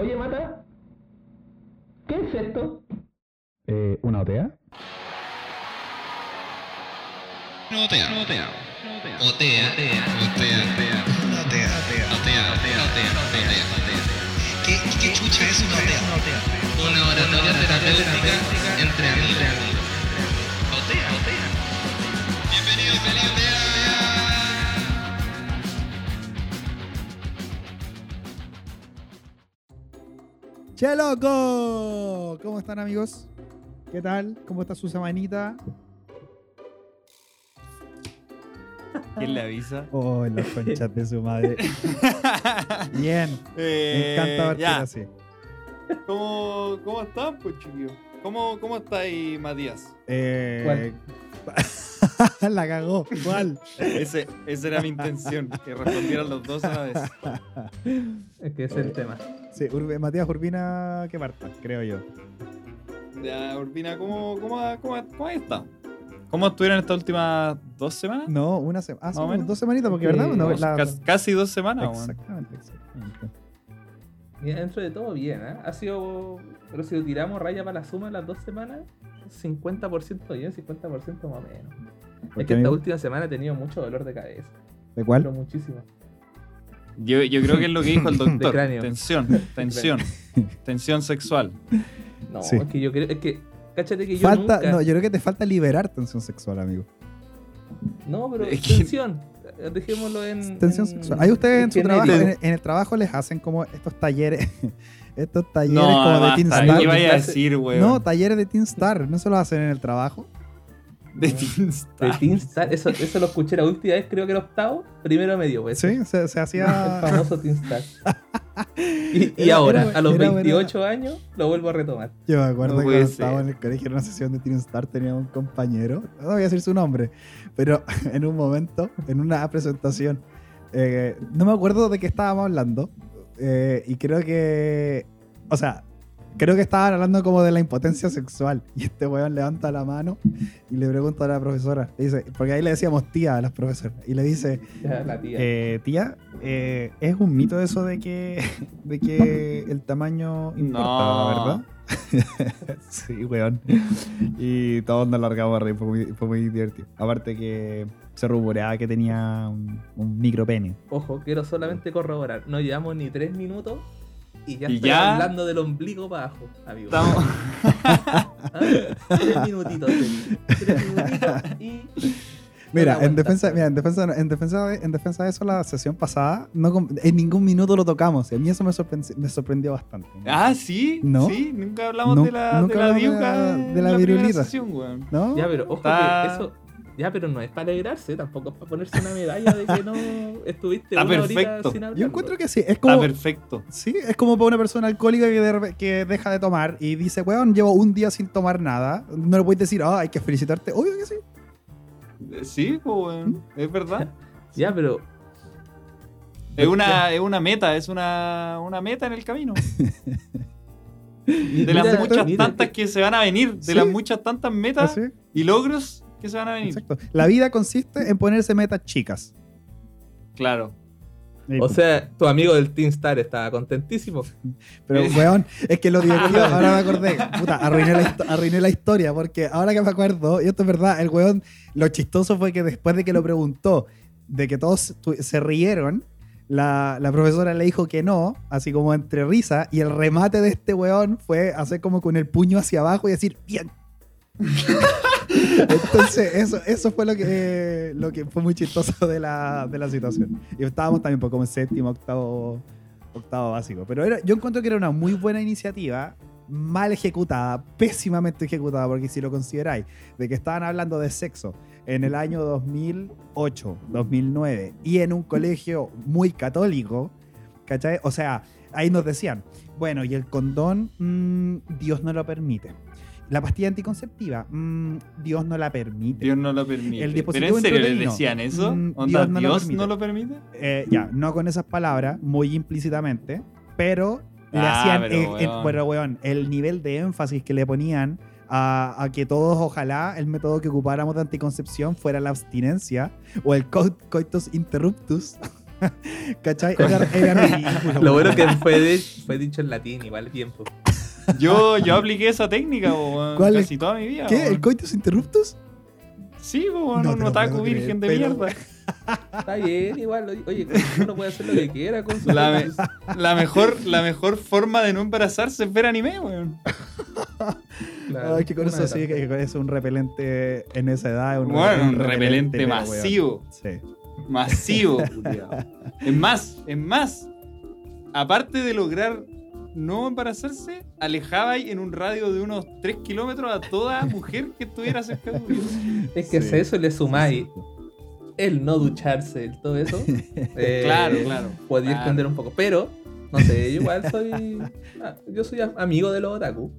Oye, Mata, ¿qué es esto? Eh, ¿Una OTEA? No otea. No otea. Otea. Otea. Otea. Una otea. Otea. Otea. Otea. Otea. ¿Qué, qué chucha es una otea? Una oratoria terapéutica entre amigos. Otea. Otea. Bienvenido, feliz otea. ¡Che, loco! ¿Cómo están, amigos? ¿Qué tal? ¿Cómo está su semanita? ¿Quién le avisa? Oh, las conchas de su madre. Bien. Me Eh, encanta verte ya. así. ¿Cómo, ¿Cómo están, pues, chiquillos? ¿Cómo, ¿Cómo estáis, Matías? Eh, la cagó. ¿Cuál? Ese, esa era mi intención, que respondieran los dos a la vez. Es que ese es el tema. Sí, Urbe- Matías Urbina que parta, creo yo. Ya, Urbina, ¿cómo, cómo, cómo, cómo estado? ¿Cómo estuvieron estas últimas dos semanas? No, una semana. Ah, dos semanitas, porque Sí, ¿verdad? No, la- casi dos semanas. Exactamente, exactamente. Mira, dentro de todo, bien, ¿eh? Ha sido. Pero si lo tiramos raya para la suma en las dos semanas, 50% bien, 50% más o menos. ¿Por Es que esta última semana he tenido mucho dolor de cabeza. ¿De cuál? Pero muchísimo. Yo, yo creo que es lo que dijo el doctor. Tensión, tensión, tensión sexual. No, Sí. es que yo creo. Es que. Cáchate que yo Falta, nunca. no, yo creo que te falta liberar tensión sexual, amigo. No, pero Es que- tensión. Dejémoslo en. Tensión en- sexual. Ahí ustedes en su genérico. trabajo, en el, en el trabajo les hacen como estos talleres, estos talleres No, como de basta, Teen Star. ¿qué vaya a decir, weón? No, talleres de Teen Star, no se lo hacen en el trabajo. De Teen De. Teen Star, eso, eso lo escuché la última vez, creo que el octavo, primero medio, pues. Sí, se, se El hacía. famoso Teen Star. Y, y Era- ahora, era- a los era- 28 años, lo vuelvo a retomar. Yo me acuerdo No que cuando estaba en el colegio en una sesión de Teen Star tenía un compañero, no voy a decir su nombre, pero en un momento, en una presentación, eh, no me acuerdo de qué estábamos hablando, eh, y creo que, o sea, creo que estaban hablando como de la impotencia sexual, y este weón levanta la mano y le pregunta a la profesora, le dice, porque ahí le decíamos tía a las profesoras, y le dice, la tía. eh, tía, eh, es un mito eso de que, de que el tamaño importa, No. ¿verdad? sí, weón. Y todos nos largamos a reír, fue muy, fue muy divertido. Aparte que se rumoreaba que tenía un, un micro pene. Ojo, quiero solamente corroborar. No llevamos ni tres minutos y ya Y estoy ya- hablando del ombligo para abajo, amigo. Estamos... Ah, Tres minutitos. Tres minutitos y. Mira, en defensa, mira, en defensa, en defensa, de, en defensa de eso, la sesión pasada, no, en ningún minuto lo tocamos. Y a mí eso me, sorprendió, me sorprendió bastante. Ah, sí, ¿No? sí, nunca hablamos de la, nunca de la hablamos de diuca la- de la la virulita. sesión, weón. ¿No? Ya, pero ojo Está- que eso. Ya, pero no es para alegrarse, tampoco es para ponerse una medalla de que no estuviste Está una horita perfecto. sin hablar. Yo encuentro que sí. Es Está como, perfecto. Sí, es como para una persona alcohólica que, de repe- que deja de tomar y dice, weón, llevo un día sin tomar nada. No le puedes decir, ah, hay que felicitarte. Obvio que sí. Eh, Sí, pues, weón, es verdad. Ya, pero. Es una, es una meta, es una, una meta en el camino. De las Mira, muchas mira, tantas que se van a venir, de Sí. las muchas tantas metas Así, y logros que se van a venir. exacto. La vida consiste en ponerse metas chicas. Claro. O sea, tu amigo del Teen Star estaba contentísimo. Pero, weón, es que lo divertido, ahora me acordé. Puta, arruiné la, arruiné la historia porque ahora que me acuerdo, y esto es verdad, el weón, lo chistoso fue que después de que lo preguntó, de que todos se rieron, la, la profesora le dijo que no, así como entre risa, y el remate de este weón fue hacer como con el puño hacia abajo y decir, bien. Entonces, eso, eso fue lo que, lo que fue muy chistoso de la, de la situación. Y estábamos también pues, como en séptimo, octavo, octavo básico. Pero yo encuentro que era una muy buena iniciativa, mal ejecutada, pésimamente ejecutada, porque si lo consideráis, de que estaban hablando de sexo en el año 2008, 2009, y en un colegio muy católico, ¿cachai? O sea, ahí nos decían, bueno, y el condón, mm, Dios no lo permite. La pastilla anticonceptiva, mm, Dios no la permite. Dios no lo permite. El ¿Pero dispositivo en serio les decían eso? Mm, ¿Onda, Dios no lo Dios permite. no lo permite? Eh, ya, no con esas palabras, muy implícitamente, pero le Ah, hacían, pero, el, el- weón. pero, weón, el nivel de énfasis que le ponían a, a que todos, ojalá, el método que ocupáramos de anticoncepción fuera la abstinencia o el co- coitus interruptus. ¿Cachai? Era, era ridículo. Lo bueno weón. que fue, de- fue dicho en latín, igual tiempo. Yo, yo apliqué esa técnica, weón, ¿Cuál es? casi toda mi vida. ¿Qué? weón. ¿El coitus interruptus? Sí, weón, No puedo creer, virgen de pero- mierda. Está bien, igual. oye, uno puede hacer lo que quiera con su La, me- la mejor, la mejor forma de no embarazarse es ver anime, weón. Claro, Ay, que con eso sí, que con eso un repelente en esa edad. es Un Bueno, un repelente, repelente pero, weón. masivo. Sí. Masivo. Es más, es más. Aparte de lograr no embarazarse, alejaba en un radio de unos 3 kilómetros a toda mujer que estuviera cerca tuyo. Es que Sí. si a eso le sumáis el no ducharse, el todo eso. eh, Claro, claro. Podría Claro. extender un poco. Pero, no sé, yo igual soy. ah, yo soy amigo de los otaku.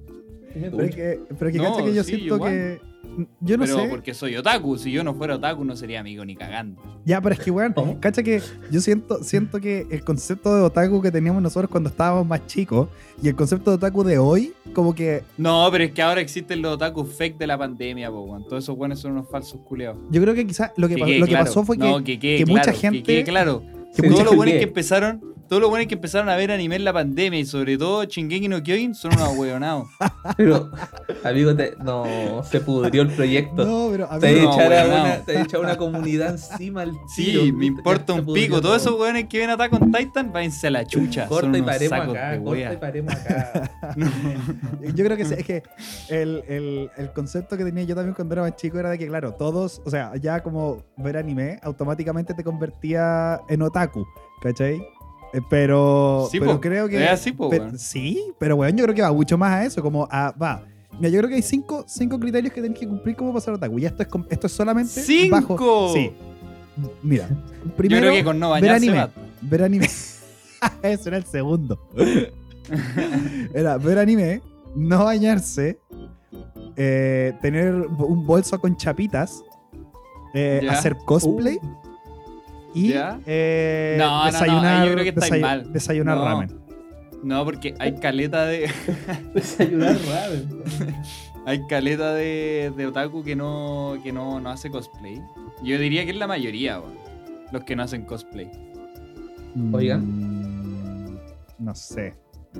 Pero es que, pero es que No, cacha que yo sí, siento igual. que. Yo no Pero sé. porque soy otaku. Si yo no fuera otaku, no sería amigo ni cagando. Ya, pero es que, weón, ¿Cómo? cacha que yo siento, siento que el concepto de otaku que teníamos nosotros cuando estábamos más chicos y el concepto de otaku de hoy, como que No, pero es que ahora existen los otaku fake de la pandemia, weón. Todos esos buenos son unos falsos culeados. yo creo que quizás lo que, pa- lo que claro. pasó fue que, No, que, claro, mucha que gente- claro. que Sí, los buenos que empezaron, todos los buenos que empezaron a ver anime en la pandemia y sobre todo Shingeki no Kyojin son unos hueonados. Pero, amigo, te- no, se pudrió el proyecto. No, pero a te no, echado a weón, una, te he echado una comunidad encima al Sí, tiro. me importa un pico. todo. Todos esos weones que ven Attack on Titan, váyanse a la chucha. son Corta y paremos sacos acá, corta y paremos acá. Yo creo que sí, es que el, el- el concepto que tenía yo también cuando era más chico era de que, claro, todos, o sea, ya como ver anime, automáticamente te convertía en otaku, ¿cachai? Eh, Pero, Sí, pero po, creo que. es así, po, pero- weón. sí, pero bueno, yo creo que va mucho más a eso, como a. Va. Mira, yo creo que hay cinco, cinco criterios que tenés que cumplir como pasar otaku. Y esto es, esto es solamente. ¡Cinco! Bajo, sí. Mira, Yo primero. creo que con no ver anime. Ver anime. Eso era el segundo. Era ver anime, no bañarse, eh, tener un bolso con chapitas, eh, hacer cosplay y eh, No, no, no, desayunar, ahí yo creo que estáis desay- mal. desayunar No. ramen. No, porque hay caleta de. Desayunar ramen. Hay caleta de, de otaku que no, que no, no hace cosplay. Yo diría que es la mayoría. Los que no hacen cosplay. Oigan. Mm, No sé.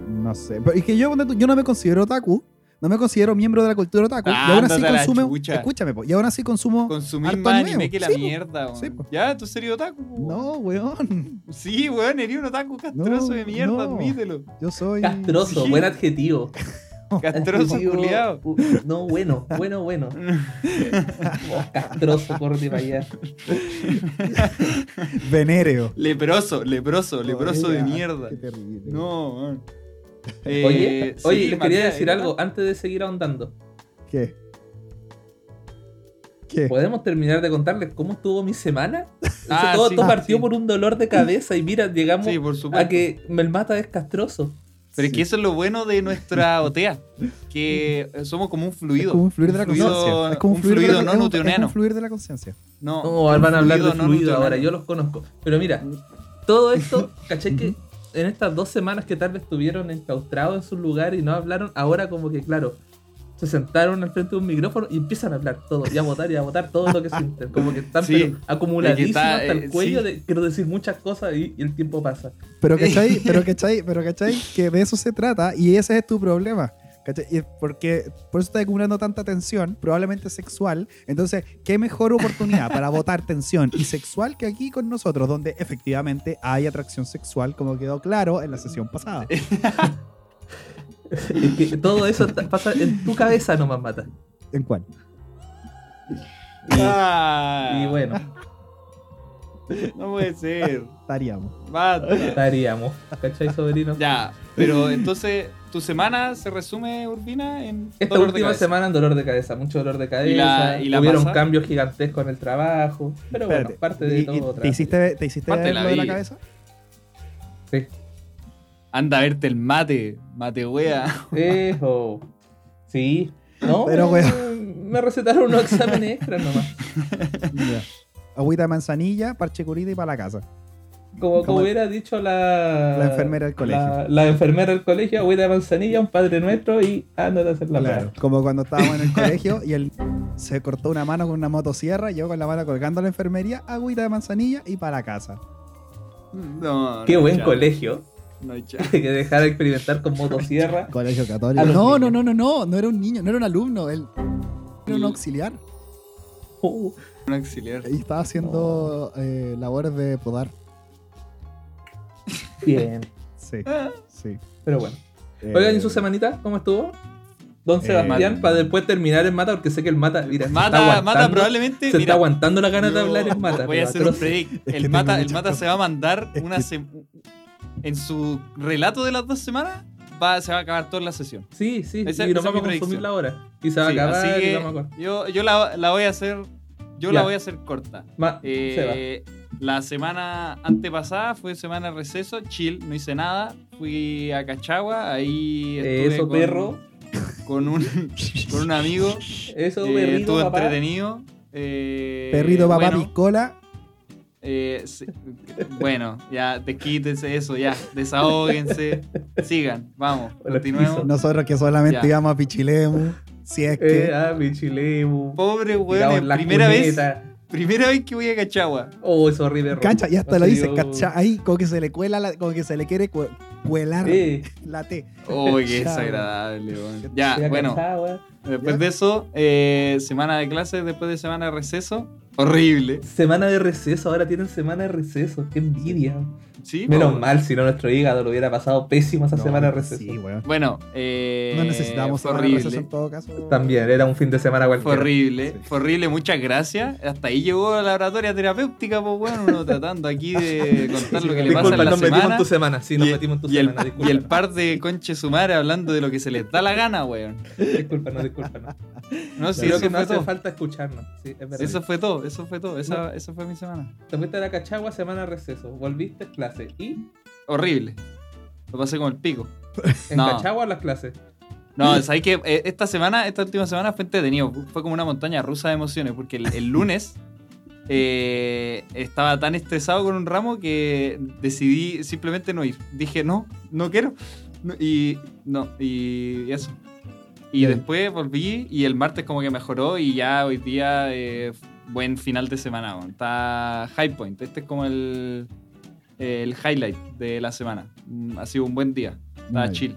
No sé. Pero es que yo, yo no me considero otaku. No me considero miembro de la cultura otaku. y aún así consumo. chucha. Escúchame, po, y aún así consumo. Consumir harto más anime, anime que la sí, po. mierda, weón. Sí, po. ya, tú serías otaku. po. No, weón. Sí, weón, eres un otaku castroso No, de mierda, no. admítelo. Yo soy. Castroso, Sí. buen adjetivo. Castroso, culiado. No, bueno, bueno, bueno. Oh, castroso, corre para allá. Venéreo. Leproso, leproso, leproso de mierda. Qué terrible. No, weón. Oye, Eh, oye, sí, les quería decir ¿qué algo antes de seguir ahondando. ¿Qué? ¿Qué? ¿Podemos terminar de contarles cómo estuvo mi semana? Ah, todo, sí, todo ah, partió sí. por un dolor de cabeza y mira, llegamos Sí, por supuesto. a que Melmata es castroso. Pero es que eso es lo bueno de nuestra OTEA, que somos como un fluido. Es como un fluir de la fluido- conciencia. Es como un un fluir, de la- fluido no es un- Es newtoniano. un fluir de la conciencia. No, No, van a hablar de no fluido ahora, yo los conozco. Pero mira, todo esto, ¿cachai? Que en estas dos semanas que tal vez estuvieron enclaustrados en su lugar y no hablaron, ahora como que, claro, se sentaron al frente de un micrófono y empiezan a hablar todo, y a votar y a votar todo lo que sienten. Como que están Sí, acumuladísimos está, hasta el eh, cuello sí. de quiero decir muchas cosas y, y el tiempo pasa. Pero cachai, pero cachai, pero cachai, que de eso se trata y ese es tu problema. ¿Cachai? Y porque por eso estás acumulando tanta tensión, probablemente sexual. Entonces, ¿qué mejor oportunidad para votar tensión y sexual que aquí con nosotros, donde efectivamente hay atracción sexual, como quedó claro en la sesión pasada? Es que todo eso está- pasa en tu cabeza nomás, Mata. ¿En cuál? Y, Ah, y bueno, No puede ser. Estaríamos. Estaríamos. ¿Cachai, sobrino? Ya, pero entonces, ¿tu semana se resume, Urbina, en Esta dolor de última cabeza? semana en dolor de cabeza, mucho dolor de cabeza. ¿Y la- y la Hubieron pasa? cambios gigantescos en el trabajo. Pero bueno, parte de ¿y- y todo. ¿Te otra. hiciste, te hiciste Parte de la de la vida. cabeza? Sí. Anda a verte el mate, mate wea. Ejo. Sí. No, Pero, me- weón. me recetaron unos exámenes extras nomás. Agüita de manzanilla, parche curita y para la casa. Como, como hubiera dicho la... La enfermera del colegio. La, la enfermera del colegio, agüita de manzanilla, un padre nuestro y ándate a hacer la Claro, prueba. como cuando estábamos en el colegio y él se cortó una mano con una motosierra, yo con la mano colgando a la enfermería, agüita de manzanilla y para la casa. No, Qué no buen colegio. No hay chance. que dejar experimentar con motosierra. Colegio católico. No, no, no, no, no. No era un niño, no era un alumno. Él era un auxiliar. Uh, Un auxiliar. Y estaba haciendo eh, labores de podar. bien. Sí, sí. Pero bueno. Eh, Oigan, ¿y su semanita? ¿Cómo estuvo? Don Eh, Sebastián, mal. para después terminar en Mata, porque sé que el Mata, mira, se está Mata, Mata probablemente. se mira, está aguantando la ganas de hablar en Mata. Voy a hacer un predict. El Mata, el Mata se va a mandar Es una que- en su relato de las dos semanas. Va, se va a acabar toda la sesión. Sí, sí, Esa- y es vamos a mi consumir la hora. Y se va Sí, a acabar así y que vamos a yo, yo la, la voy a hacer. Yo Ya. la voy a hacer corta. Ma- Eh, la semana antepasada fue semana de receso, chill, no hice nada. Fui a Cachagua, ahí estuve Eso, con, perro. con un, con un amigo. Eso, eh, perrito, estuvo papá. entretenido. eh, Perrito, papá, bueno, piscola. eh, sí, bueno, ya desquítense eso, ya, desahóguense, sigan, vamos, Hola, continuemos. piso. Nosotros que solamente Ya. íbamos a Pichilemu. Si es que. Eh, ah, mi chilemu. Pobre weón, primera vez. Primera vez que voy a Cachagua. Oh, es horrible. Cacha, y hasta No lo dice, yo- cacha, ahí como que se le cuela, la- como que se le quiere cu- cuelar Eh, la T. Uy, qué desagradable, weón. Ya, bueno, Cachagua. después Ya. de eso, eh, semana de clases, después de semana de receso, horrible. Semana de receso, ahora tienen semana de receso. Qué envidia. ¿Sí? Menos po? mal, si no nuestro hígado lo hubiera pasado pésimo esa No, semana de receso. Sí, weón. Bueno, eh, No necesitábamos semana horrible. en todo caso. También, era un fin de semana Fue cualquiera. horrible, Sí. fue horrible, muchas gracias. Hasta ahí llegó la oratoria terapéutica, pues bueno, uno tratando aquí de contar lo que le pasa Disculpa, en la nos metimos semana. en tu semana. Sí, nos y, metimos en tu y el, semana. y el par de conches sumare hablando de lo que se les da la gana, weón. Discúlpanos, discúlpanos. No, sí, Creo eso que no hace todo. falta escucharnos. Sí, es verdad. Eso fue todo, eso fue todo. Esa, esa fue mi semana. Te fuiste a la Cachagua, semana de receso. Volviste a clase. ¿Y Horrible. Lo pasé como el pico. en No. Cachagua las clases? No, sabes que esta semana, esta última semana fue entretenido. Fue como una montaña rusa de emociones. Porque el, el lunes eh, estaba tan estresado con un ramo que decidí simplemente no ir. Dije, no, no quiero. No, y no, y, y eso. Y Bien. después volví y el martes como que mejoró y ya hoy día eh, buen final de semana. Está High Point. Este es como el, el highlight de la semana. Mm, Ha sido un buen día. Está chill.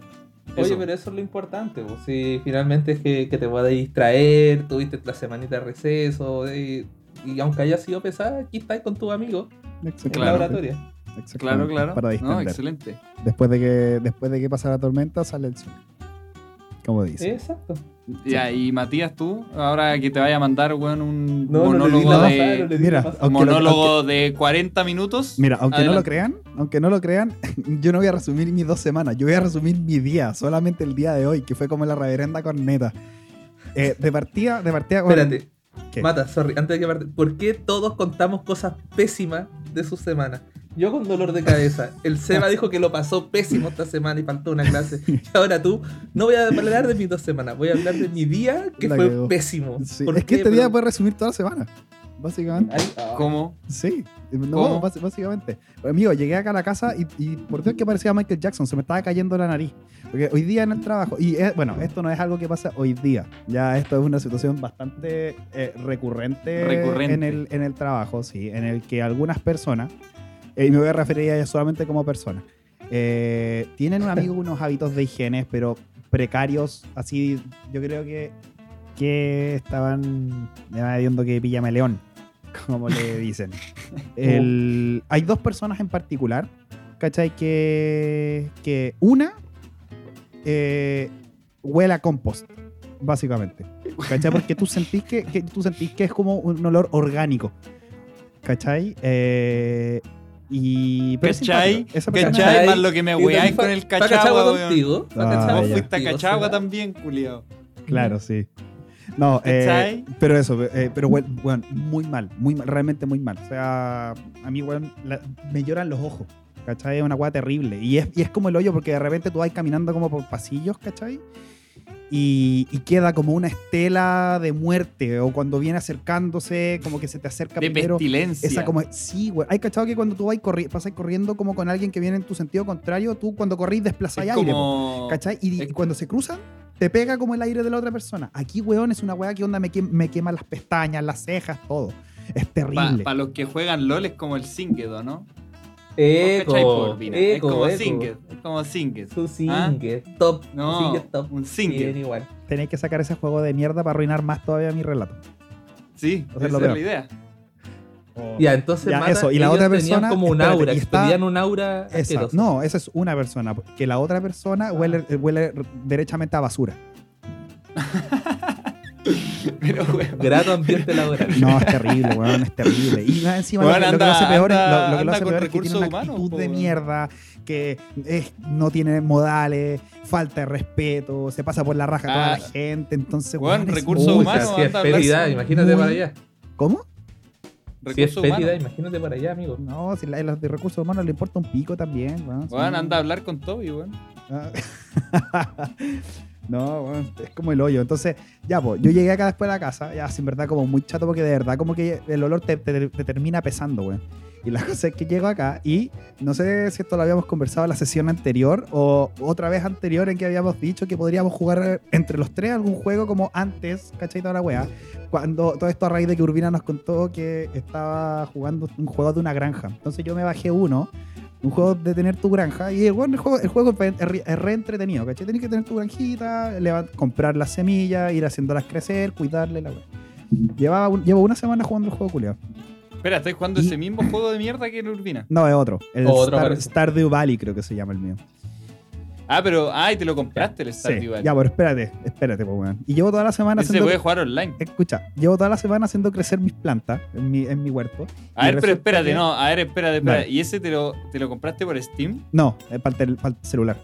Oye, pero eso es lo importante. pues, Si finalmente es que, que te puedas distraer, tuviste la semanita de receso. Y, y aunque haya sido pesada, aquí estás con tus amigos en la oratoria. Exactamente. Claro, claro. Para no, excelente. después, de que, después de que pasa la tormenta, sale el sol. Como dice. Exacto. Ya, y Matías, tú, ahora que te vaya a mandar, weón, un No, monólogo de. pasada, no Mira, aunque lo- monólogo de 40 minutos. Mira, aunque no lo crean, aunque no lo crean, yo no voy a resumir mis dos semanas, yo voy a resumir mi día, solamente el día de hoy, que fue como la reverenda corneta. Eh, de partida, de partida. bueno, Espérate. ¿qué? Mata, sorry, antes de que parte. ¿Por qué todos contamos cosas pésimas de su semana? Yo con dolor de cabeza. El Seba dijo que lo pasó pésimo esta semana y faltó una clase. Y ahora tú, no voy a hablar de mis dos semanas, voy a hablar de mi día que La fue cagó. pésimo. Sí, ¿Por es que qué? este día puede resumir toda la semana, básicamente. Ay, ah. ¿Cómo? Sí, no, ¿Cómo? bás- básicamente. Amigo, llegué acá a la casa y, y por Dios que parecía Michael Jackson, se me estaba cayendo la nariz. Porque hoy día en el trabajo, y es- bueno, esto no es algo que pasa hoy día, ya esto es una situación bastante eh, recurrente, Recurrente. En, el, en el trabajo, sí, en el que algunas personas, y me voy a referir a ellas solamente como personas, eh, tienen un amigo unos hábitos de higiene, pero precarios, así, yo creo que, que estaban, diciendo que píllame león, como le dicen. El- hay dos personas en particular, ¿cachai? Que, que una eh, huele a compost, básicamente. ¿Cachai? Porque tú sentís que, que- tú sentís que es como un olor orgánico. ¿Cachai? Eh, y, pero es ¿Cachai? simpático. Esa persona- ¿Cachai? ¿Cachai? Más lo que me weáis con el cachagua, weón. Ah, Cachagua Vos fuiste a cachagua también, culiao. Claro, sí. No, eh, ¿Cachai? pero eso, eh, pero bueno, muy mal, muy mal, realmente muy mal. O sea, a mí, weón, la- me lloran los ojos, ¿cachai? Es una weá terrible. Y es, y es como el hoyo porque de repente tú vas caminando como por pasillos, ¿cachai? Y, y queda como una estela de muerte, o cuando viene acercándose, como que se te acerca De primero. pestilencia. Esa como, sí, güey. Hay cachado que cuando tú vas corri pasas corriendo como con alguien que viene en tu sentido contrario, tú cuando corrís desplazáis es aire. como... ¿Cachai? Y, es- cuando se cruzan, te pega como el aire de la otra persona. Aquí, weón, es una weá que onda me, quem- me quema las pestañas, las cejas, todo. Es Para terrible. los que juegan LOL es como el Zingedo, ¿no? Eco. Es como. Singer. Es como Singer. Su ¿Ah? singer, top. No, singer top. un Singer. igual. Tenéis que sacar ese juego de mierda para arruinar más todavía mi relato. Sí, O sea, esa lo es la idea. Ya, entonces Ya, Mata, eso, y la otra persona- como un espérate, aura, está- tenían un aura Esa, no, esa es una persona. Que la otra persona huele, huele derechamente a basura. Pero, weón. Grato ambiente laboral. No, es terrible, weón, es terrible. Y más encima Weón, lo, que, lo que lo anda- hace peor, es- anda- lo, lo que lo anda hace con peor es que tiene una humanos, actitud po, de mierda, que es- no tiene modales, falta de respeto, se pasa por la raja a toda Ah. la gente, entonces... Weón, recursos humanos, si es anda imagínate muy- para allá. ¿Cómo? Si es humanos. imagínate para allá, amigo. No, si la, los de recursos humanos le importa un pico también, weón. Weón, sí. anda a hablar con Toby, weón. No, es como el hoyo. Entonces, ya, pues, yo llegué acá después de la casa, ya, sin verdad, como muy chato, porque de verdad, como que el olor te, te- te termina pesando, weón. Y la cosa es que llego acá y no sé si esto lo habíamos conversado en la sesión anterior o otra vez anterior en que habíamos dicho que podríamos jugar entre los tres algún juego como antes, ¿cachai? Toda la weá. Cuando todo esto a raíz de que Urbina nos contó que estaba jugando un juego de una granja. Entonces yo me bajé uno, un juego de tener tu granja. Y bueno, el juego, el juego es re, es re entretenido, ¿cachai? Tienes que tener tu granjita, comprar las semillas, ir haciéndolas crecer, cuidarle la weá. Llevaba un- llevo una semana jugando el juego culiado. Espera, ¿estáis jugando Y- ese mismo juego de mierda que en Urbina? No, es otro. El Otro Star-. Stardew Valley creo que se llama el mío. Ah, pero. Ah, y te lo compraste el Sí. Stardew Valley. Ya, pero espérate, espérate, pues, weón. Y llevo toda la semana Ese se haciendo... puede jugar online. Escucha, llevo toda la semana haciendo crecer mis plantas en mi, en mi huerto. A ver, pero espérate, que- no. A ver, espérate, espérate. ¿Y ese te lo, te lo compraste por Steam? No, es para el, para el celular.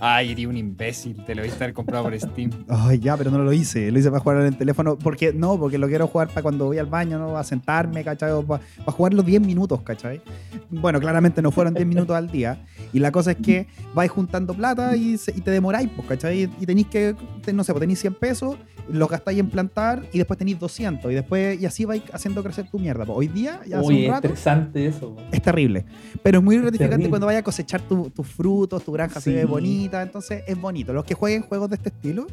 Ay, eres un imbécil. Te lo viste haber comprado por Steam. Ay, ya, pero no lo hice. Lo hice para jugar en el teléfono. Porque no, porque lo quiero jugar para cuando voy al baño, ¿no? A sentarme, ¿cachai? O para, jugar los 10 minutos, ¿cachai? Bueno, claramente no fueron 10 minutos al día. Y la cosa es que vais juntando plata y, se- y te demoráis, pues, ¿cachai? Y tenéis que, no sé, pues tenéis 100 pesos, los gastáis en plantar y después tenéis 200. Y después, y así vais haciendo crecer tu mierda. pues. Hoy día, ya hace Uy, un rato, estresante eso. es terrible. Pero es muy gratificante cuando vayas a cosechar tu- tus frutos, tu granja se Sí. ve bonita, entonces es bonito. Los que jueguen juegos de este estilo,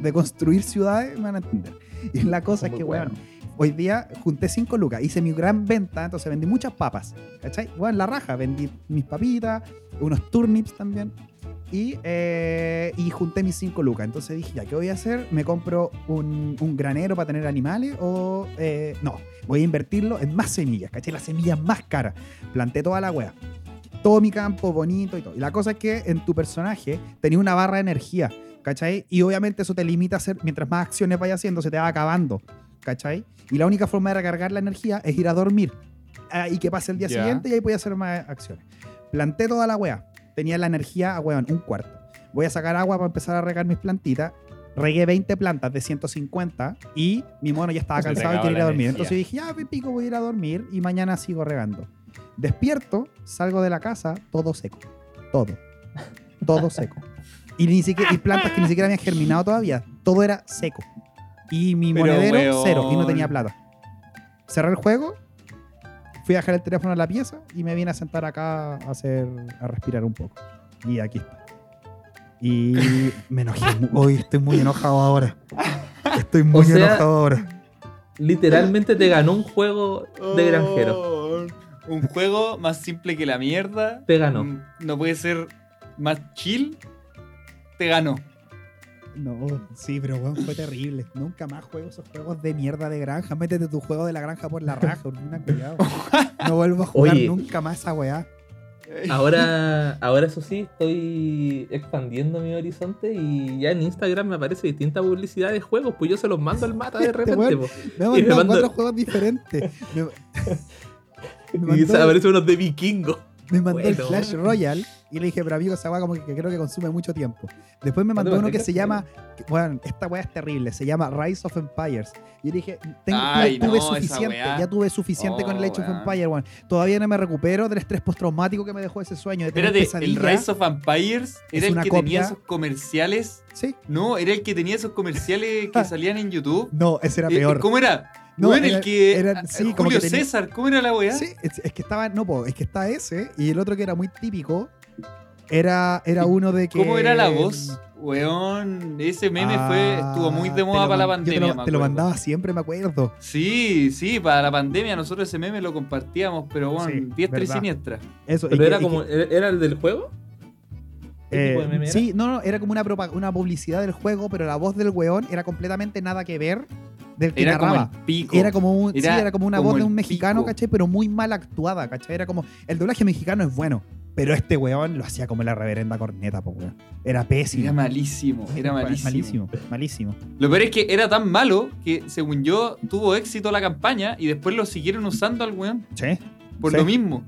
de construir ciudades, van a entender. Y la cosa es que, bueno. bueno, hoy día junté 5 lucas, hice mi gran venta, entonces vendí muchas papas, ¿cachai? Bueno, la raja, vendí mis papitas, unos turnips también. Y, eh, y junté mis 5 lucas. Entonces dije, ya, ¿qué voy a hacer? ¿Me compro un, un granero para tener animales? O eh, no, voy a invertirlo en más semillas, ¿cachai? Las semillas más caras. Planté toda la wea. Todo mi campo bonito y todo. Y la cosa es que en tu personaje tenía una barra de energía, ¿cachai? Y obviamente eso te limita a hacer, mientras más acciones vayas haciendo, se te va acabando, ¿cachai? Y la única forma de recargar la energía es ir a dormir. Ah, y que pase el día siguiente y ahí voy a hacer más acciones. Planté toda la wea. Tenía la energía, weón, un cuarto. Voy a sacar agua para empezar a regar mis plantitas. Regué 20 plantas de 150 y mi mono ya estaba cansado y quería ir a dormir. energía. Entonces dije, ya, pico, voy a ir a dormir y mañana sigo regando. Despierto, salgo de la casa, todo seco. Todo. Todo seco. Y, ni siquiera, y plantas que ni siquiera habían germinado todavía. Todo era seco. Y mi Pero, monedero, weón. cero. Y no tenía plata. Cerré el juego, fui a dejar el teléfono a la pieza y me vine a sentar acá a, hacer, a respirar un poco. Y aquí está. Y me enojé. Hoy estoy muy enojado ahora. Estoy muy sea, enojado ahora. Literalmente te ganó un juego de granjero. Un juego más simple que la mierda. Te ganó. Mm, No puede ser más chill. Te ganó. No, sí, pero weón, fue terrible. Nunca más juego esos juegos de mierda de granja. Métete tu juego de la granja por la raja, cuidado. No vuelvo a jugar Oye. nunca más esa weá. Ahora, ahora eso sí, estoy expandiendo mi horizonte y ya en Instagram me aparece distinta publicidad de juegos, pues yo se los mando al mata de Este repente. po. Me Y me mando- cuatro juegos diferentes. Y se aparecen unos de vikingo. me mandó el. Clash Royale y le dije, pero amigo, esa weá como que, que creo que consume mucho tiempo. Después me mandó uno que se llama, que- bueno, esta weá es terrible, se llama Rise of Empires. Y yo dije, tengo, Ay, tuve no, suficiente, ya tuve suficiente con el Oh, Age of weón. Empires, weón. Todavía no me recupero del estrés postraumático que me dejó ese sueño de Espérate, el. Rise of Empires Es era el que copia. tenía esos comerciales. Sí. No, era el que tenía esos comerciales que salían en YouTube. No, ese era Eh, peor. ¿Cómo era? No, era- el que. era- ah, como Julio que tenía- César, ¿cómo era la weá? Sí, es, es que estaba, no, po, es que está ese y el otro que era muy típico, era, era uno de que. ¿Cómo era la voz? Weón, ese meme fue, estuvo muy de Ah, moda lo para la yo pandemia. Te lo, te lo mandaba siempre, me acuerdo. Sí, sí, para la pandemia nosotros ese meme lo compartíamos, pero bueno, Sí, diestra y siniestra. Eso. Pero era que- como. ¿Era el del juego? ¿Qué tipo de Eh, sí, no, no, era como una publicidad del juego, pero la voz del weón era completamente nada que ver del que Era como narraba. el pico. Era como, un, sí, Era era como una como voz de un mexicano, pico. ¿cachai? Pero muy mal actuada, ¿cachai? Era como, el doblaje mexicano es bueno, pero este weón lo hacía como la reverenda corneta, po, weón. Era pésimo. Era malísimo, era malísimo. Malísimo, malísimo. Lo peor es que era tan malo que, según yo, tuvo éxito la campaña y después lo siguieron usando al weón Sí. por Sí. lo mismo.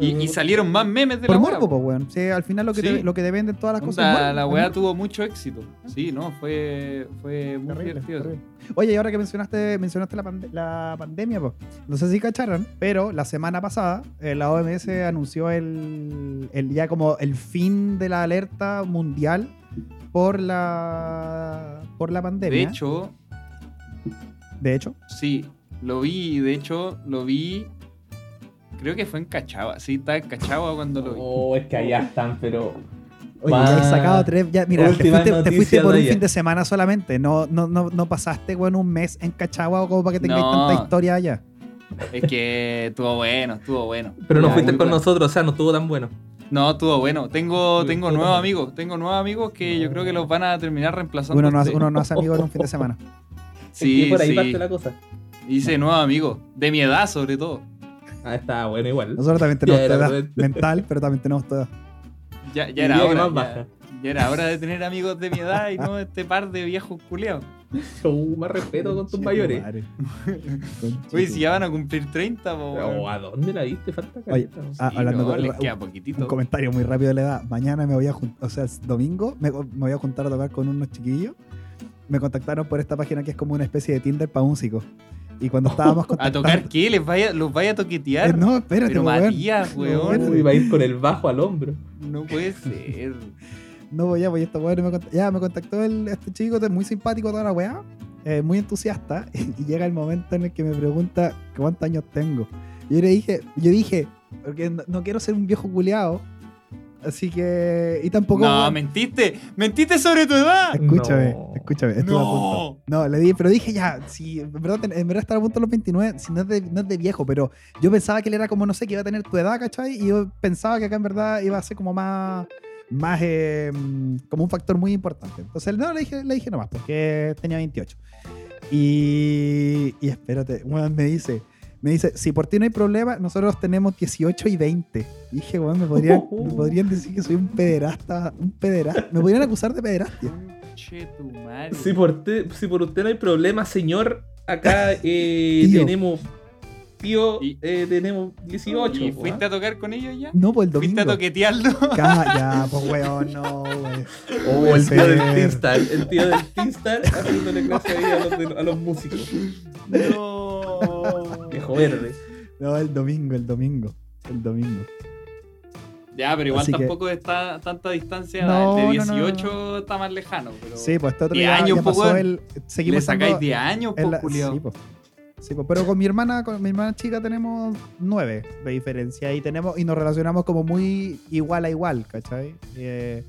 Y, y salieron más memes de Por la morbo, po, weón. Sí, al final lo que, Sí. te, lo que te venden todas las Onda, cosas. morbo, la weá tuvo mucho éxito. Sí, no, fue, fue muy Terrible, divertido. terrible. Oye, y ahora que mencionaste, mencionaste la, pande- la pandemia, pues, no sé si cacharon, pero la semana pasada eh, la OMS anunció el, el ya como el fin de la alerta mundial por la por la pandemia. De hecho, De hecho, sí, lo vi, de hecho, lo vi. Creo que fue en Cachagua. Sí, estaba en Cachagua cuando lo vi. Oh, es que allá están, pero. oye, ya has sacado tres. Ya, mira, te fuiste, te fuiste noticias por un fin de semana solamente. No, no, no, no pasaste weón, un mes en Cachagua como para que tengáis No. tanta historia allá. Es que estuvo bueno, estuvo bueno. Pero no fuiste con bueno. nosotros, o sea, no estuvo tan bueno. No, estuvo bueno. Tengo, tengo nuevos bueno. amigos. Tengo nuevos amigos que yo creo que los van a terminar reemplazando. Uno no, hace- este- uno no hace amigos en un fin de semana. Sí, es que por ahí sí. parte la cosa. Hice nuevos amigos. De mi edad, sobre todo. Ah, está bueno igual. Nosotros también tenemos Ya edad momento. mental, pero también tenemos tu edad. Ya, ya era hora. más Ya, baja. ya era hora de tener amigos de mi edad y no este par de viejos culeados. Uh, más respeto con tus mayores. Uy, si ya van a cumplir 30, po. Oh, ¿a dónde la viste? Falta Oye, ah, Sí, hablando no, de- les un- queda Un poquitito. comentario muy rápido de la edad. Mañana me voy a juntar, o sea, es domingo me, me voy a juntar a tocar con unos chiquillos. Me contactaron por esta página que es como una especie de Tinder para músicos. Y cuando estábamos ¿A tocar qué? ¿Les vaya, ¿Los vaya a toquetear? Eh, no, espérate, Pero weón. Matías, weón. Uy, va a ir con el bajo al hombro. No puede ser. No, pues ya, pues esta weá me ya me contactó el, este chico, es muy simpático toda la weá, eh, muy entusiasta, y llega el momento en el que me pregunta cuántos años tengo. Y yo le dije, yo dije, porque no, no quiero ser un viejo culeado, así que, y tampoco... No, mentiste. Mentiste sobre tu edad. Escúchame, No. escúchame, estuve a punto. No, le dije, pero dije ya, si en verdad, en verdad estar a punto de los 29, si no es, de, no es de viejo, pero yo pensaba que él era como, no sé, que iba a tener tu edad, ¿cachai? Y yo pensaba que acá en verdad iba a ser como más, más, eh, como un factor muy importante. Entonces, no, le dije, le dije nomás, porque tenía 28. Y, y espérate, me dice, me dice, si por ti no hay problema, nosotros tenemos 18 y 20. Y dije, weón, me podrían, me podrían decir que soy un pederasta, un pederasta, me podrían acusar de pederastia. Che, tu madre. Si por, te- si por usted no hay problema, señor, acá eh, Tío. tenemos. Tío, Y- eh, tenemos 18. ¿Y po, fuiste ¿ah? a tocar con ellos ya? No, pues el ¿Fuiste domingo. a toquetearlo? Ya, pues weón, no, weón. Oh, el tío del. Teamstar. El tío del Teamstar haciéndole clase ahí a los, de- a los músicos. No. Viejo verde. No, el domingo, el domingo. El domingo. Ya, pero igual Así que- tampoco está tanta distancia. No, el de no, no, no, 18 está más lejano. Pero Sí, pues este otro 10 día años, el. le Seguimos sacáis dando 10 años, po, la- sí, pues. Sí, pero con mi hermana, con mi hermana chica tenemos nueve de diferencia y tenemos y nos relacionamos como muy igual a igual, ¿cachai? Eh,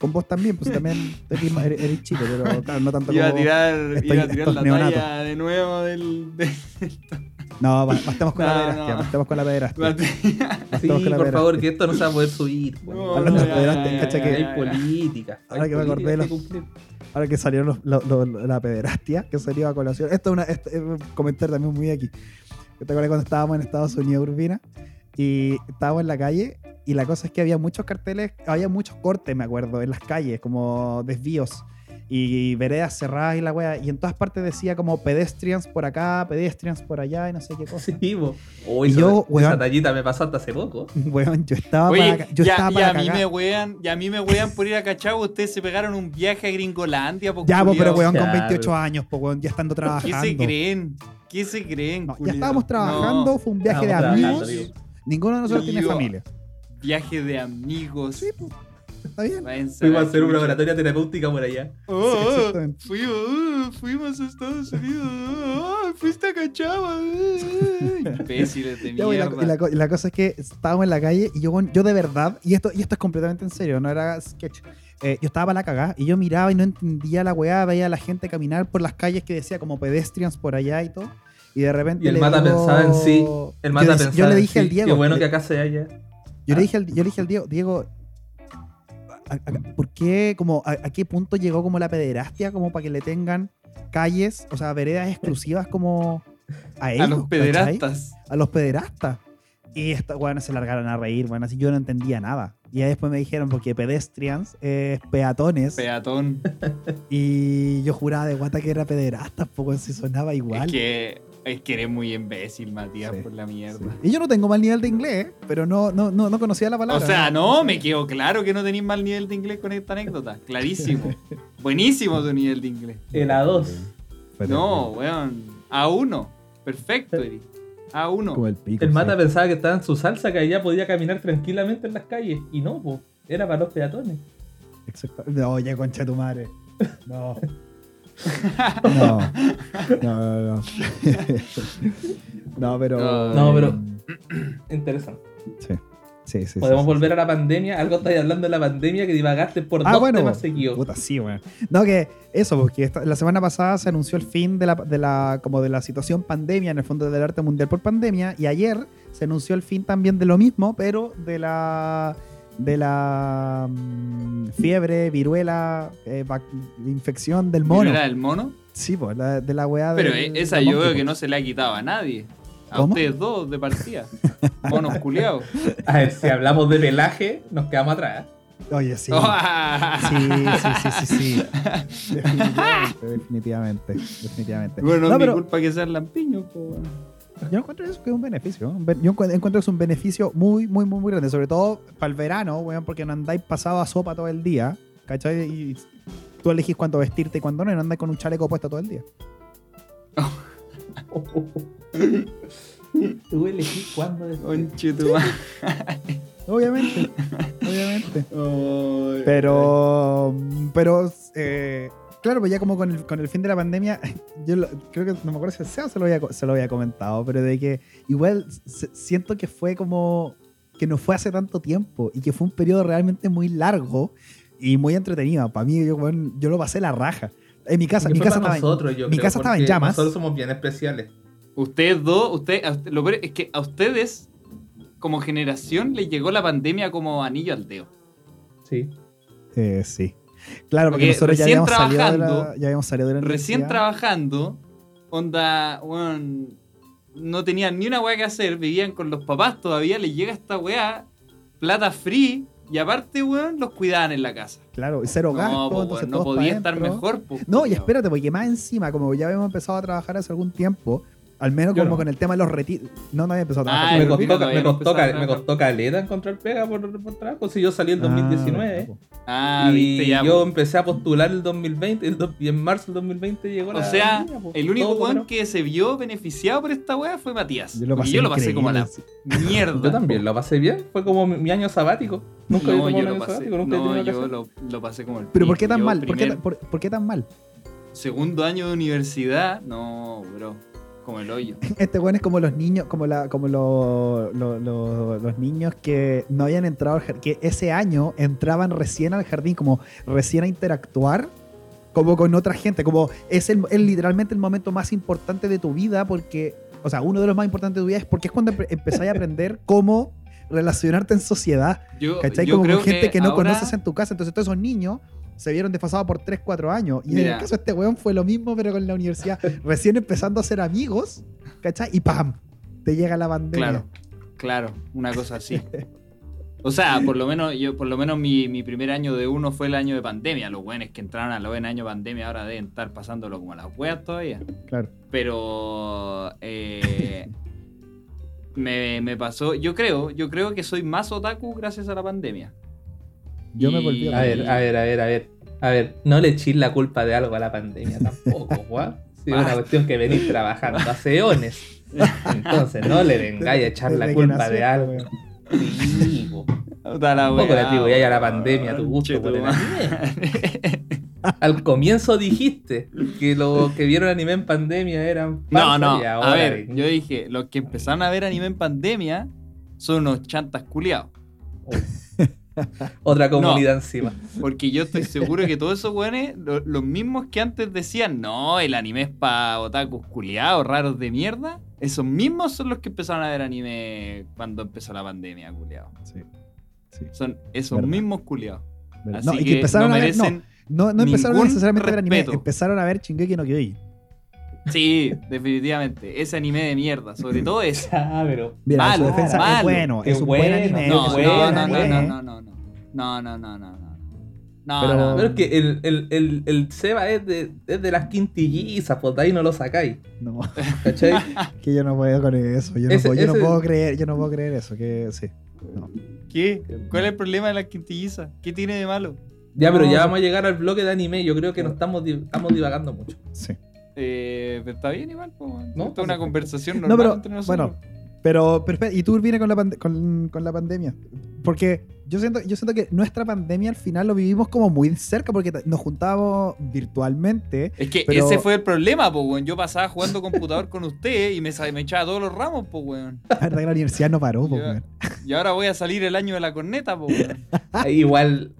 con vos también, pues también eres, eres- eres chico, pero claro, no tanto Iba a como... tirar, estoy- iba a tirar la neonatos. talla de nuevo del. de- No, ba- bastemos con la No, pederastia, no. bastemos con la pederastia. Sí, Bastemos con la por favor, que esto no se va a poder subir. No, Hablando de pederastia, cacha que- Hay política. Ahora hay que me acordé los- que. Ahora que salió la pederastia, que salió a colación. Esto es una, esto es un comentario también muy aquí. Yo te acuerdas cuando estábamos en Estados Unidos, Urbina, y estábamos en la calle, y la cosa es que había muchos carteles, había muchos cortes, me acuerdo, en las calles, como desvíos, y veredas cerradas y la wea, y en todas partes decía como pedestrians por acá, pedestrians por allá, y no sé qué cosa. Sí, po. Oh, Y esa, yo, esa weón. tallita me pasó hasta hace poco. Weón, yo estaba Oye, para, yo ya, estaba y para a mí me wean, y a mí me wean por ir a Cachagua, ustedes se pegaron un viaje a Gringolandia, po, Ya, po, pero weón, con Ya, 28 pero- años, po, weón, ya estando ¿Qué trabajando. se creen? ¿Qué se creen? No, ya estábamos trabajando, No, fue un viaje de amigos. Ninguno de nosotros tiene Tío. familia. Viaje de amigos. Sí, po. Está bien. Fuimos a hacer una oratoria terapéutica por allá. Oh, Sí, oh, exactamente. fuimos, oh, fuimos a Estados Unidos. Oh, fuiste a Cachagua. oh, Imbéciles de Ya, güey, la, mierda. y la y la cosa es que estábamos en la calle y yo, yo de verdad, y esto, y esto es completamente en serio, no era sketch. eh, yo estaba para la cagada y yo miraba y no entendía la weá, veía a la gente caminar por las calles que decía como pedestrians por allá y todo. Y de repente. Y el le Mata digo- pensaba en sí. El mata yo, pensaba yo le en dije sí, al Diego. Qué bueno le- que acá se haya. Yo le dije al, yo le dije al Diego, Diego, a- a- ¿por qué, como, a, a qué punto llegó como la pederastia como para que le tengan calles, o sea, veredas exclusivas como a ellos? a los ¿cachai? pederastas. A los pederastas. Y estos weones se largaron a reír, bueno, así yo no entendía nada. Y ahí después me dijeron, porque pedestrians es peatones. Peatón. y yo juraba de guata que era pederastas, poco si sonaba igual. Es que, es que eres muy imbécil, Matías, Sí, por la mierda. Sí. Y yo no tengo mal nivel de inglés, ¿eh? pero no, no, no, no conocía la O palabra. sea, no, me quedó claro que no tenéis mal nivel de inglés con esta anécdota. Clarísimo. Buenísimo tu nivel de inglés. El A2. Fue No, weón. A1. Perfecto, Eri. A1. Como el pico. El Mata sí. pensaba que estaba en su salsa, que allá podía caminar tranquilamente en las calles. Y no, pues, era para los peatones. Exacto. No, ya concha tu madre. No. No. No, no, no. No, pero. No, pero- Interesante. Sí. Sí, sí. Podemos sí, volver a la pandemia. Algo estáis hablando de la pandemia que divagaste por Ah, dos bueno. temas seguidos. Puta, sí, weón. No, que eso, porque esta- la semana pasada se anunció el fin de la, de la, como de la situación pandemia en el Fondo del Arte Mundial por pandemia, y ayer se anunció el fin también de lo mismo, pero de la de la mm, fiebre, viruela, eh, infección del mono. ¿Era el mono? Sí, pues, la- de la weá Pero del- esa del yo veo que no se le ha quitado a nadie. A ¿Cómo? ustedes dos de partida. Monos culiados. A ver, si hablamos de pelaje, nos quedamos atrás. Oye, sí. Oh. Sí, sí, sí, sí, sí. Definitivamente, definitivamente, definitivamente. Bueno, no, No, es pero- mi culpa que sean lampiños, po, weón. Yo encuentro eso que es un beneficio. Yo encu- encuentro que es un beneficio muy, muy, muy, muy grande. Sobre todo para el verano, weón, porque no andáis pasado a sopa todo el día. ¿Cachai? Y tú elegís cuándo vestirte y cuándo no, y no andáis con un chaleco puesto todo el día. Tú elegí cuándo madre. Obviamente, obviamente. Pero, pero, eh, claro, pues ya como con el, con el fin de la pandemia, yo lo- creo que no me acuerdo si el Seba se lo había, se lo había comentado, pero de que igual se- siento que fue como que no fue hace tanto tiempo y que fue un periodo realmente muy largo y muy entretenido. Para mí, yo, yo lo pasé la raja. En mi casa, mi casa estaba en- nosotros, yo mi creo, casa estaba en llamas. Nosotros somos bien especiales. Ustedes dos, usted, usted- lo peor es que a ustedes, como generación, les llegó la pandemia como anillo al dedo. Sí. Eh, sí. Claro, porque, Porque nosotros ya habíamos, salido de la, trabajando, ya habíamos salido de la Recién trabajando, onda, weón, no tenían ni una weá que hacer, vivían con los papás todavía, les llega esta weá, plata free, y aparte, weón, los cuidaban en la casa. Claro, y cero gasto, No, po, entonces no podía estar mejor, po, No, y espérate, porque más encima, como ya habíamos empezado a trabajar hace algún tiempo, al menos Yo como no. con el tema de los retiros. No, no había empezado a Ah, trabajar. me, costó, me, costó, me caleta encontrar pega por, por trabajo. Si yo salí el Ah, 2019 po. Ah, y viste, ya, yo empecé a postular el 2020 el do- y en marzo del 2020 llegó O la sea, pandemia, po. el único weón que se vio beneficiado por esta weá fue Matías. Yo lo pasé, yo lo pasé como a la mierda. Yo también lo pasé bien. Fue como mi, mi año sabático. Nunca No, yo lo pasé. sabático. Nunca he No, yo lo, lo pasé como el Pero ¿por qué tan Yo mal? ¿Por qué, por, por qué tan mal? Segundo año de universidad, no, bro. Como el hoyo. Este weón es como los niños, como la, como lo- lo- lo- los niños que no habían entrado al jardín, que ese año entraban recién al jardín, como recién a interactuar, como con otra gente, como es, el, es literalmente el momento más importante de tu vida, porque, o sea, uno de los más importantes de tu vida es porque es cuando empe- empezáis a aprender cómo relacionarte en sociedad, Yo, ¿cachai? yo como con gente que, no ahora- conoces en tu casa, entonces todos esos niños se vieron desfasados por 3, 4 años. Y en el caso de este weón fue lo mismo, pero con la universidad, recién empezando a ser amigos, ¿cachai? Y ¡pam! Te llega la pandemia. Claro, claro, una cosa así. O sea, por lo menos, yo, por lo menos mi, mi primer año de uno fue el año de pandemia. Los buenos que entraron al buen año de pandemia ahora deben estar pasándolo como a las weas todavía. Claro. Pero eh, me, me pasó, yo creo, yo creo que soy más otaku gracias a la pandemia. Yo me volví A ver, a ver, a ver, a ver. A ver, no le echís la culpa de algo a la pandemia tampoco, Juan. Sí, es una cuestión que venís trabajando hace eones. Entonces, no le vengáis a echar la Desde culpa nació, de algo. Sí, la Un poco le atribuí a la pandemia tu gusto por el. Al comienzo dijiste que los que vieron anime en pandemia eran No, falsos no. y A ver, yo dije, los que empezaron a ver anime en pandemia son unos chantas culiados. otra comunidad encima. Porque yo estoy seguro que todos esos weones, lo- los mismos que antes decían, no, el anime es para otakus culiados, raros de mierda, esos mismos son los que empezaron a ver anime cuando empezó la pandemia, culiados. Sí. sí. Son esos Verdad. mismos culiados. Así No, y que, que empezaron no a ver, no, merecen. no, no empezaron necesariamente a ver anime, respeto. empezaron a ver Shingeki no Kyojin. Sí, definitivamente. Ese anime de mierda, sobre todo ese. Ah, pero. Mira, en su Malo, defensa es malo. bueno, Qué es un buen bueno, anime. No, es un bueno, no, buen no, no, anime. no, no, no, no. No, no, no, no, no. No, Pero- no. Pero es que el, el, el, el Seba es de, es de las quintillizas, pues de ahí no lo sacáis. No, ¿Cachai? que yo no puedo con eso. Yo no, Ese- puedo, yo no puedo creer, yo no puedo creer eso, que sí. No. ¿Qué? ¿Cuál es el problema de la quintilliza? ¿Qué tiene de malo? Ya, pero No. ya vamos a llegar al bloque de anime. Yo creo que no estamos, estamos divagando mucho. Sí. Eh, está bien igual, po, weón. No, Esto es una perfecto. conversación No, normal pero, entre nosotros. bueno, pero, pero espera, ¿y tú vienes con la, con, con la pandemia? Porque yo siento, yo siento que nuestra pandemia al final lo vivimos como muy cerca porque nos juntábamos virtualmente. Es que pero- ese fue el problema, po, weón. Yo pasaba jugando computador con usted y me, me echaba todos los ramos, po, weón. La verdad que la universidad no paró, po, weón. Y ahora voy a salir el año de la corneta, po, weón. Igual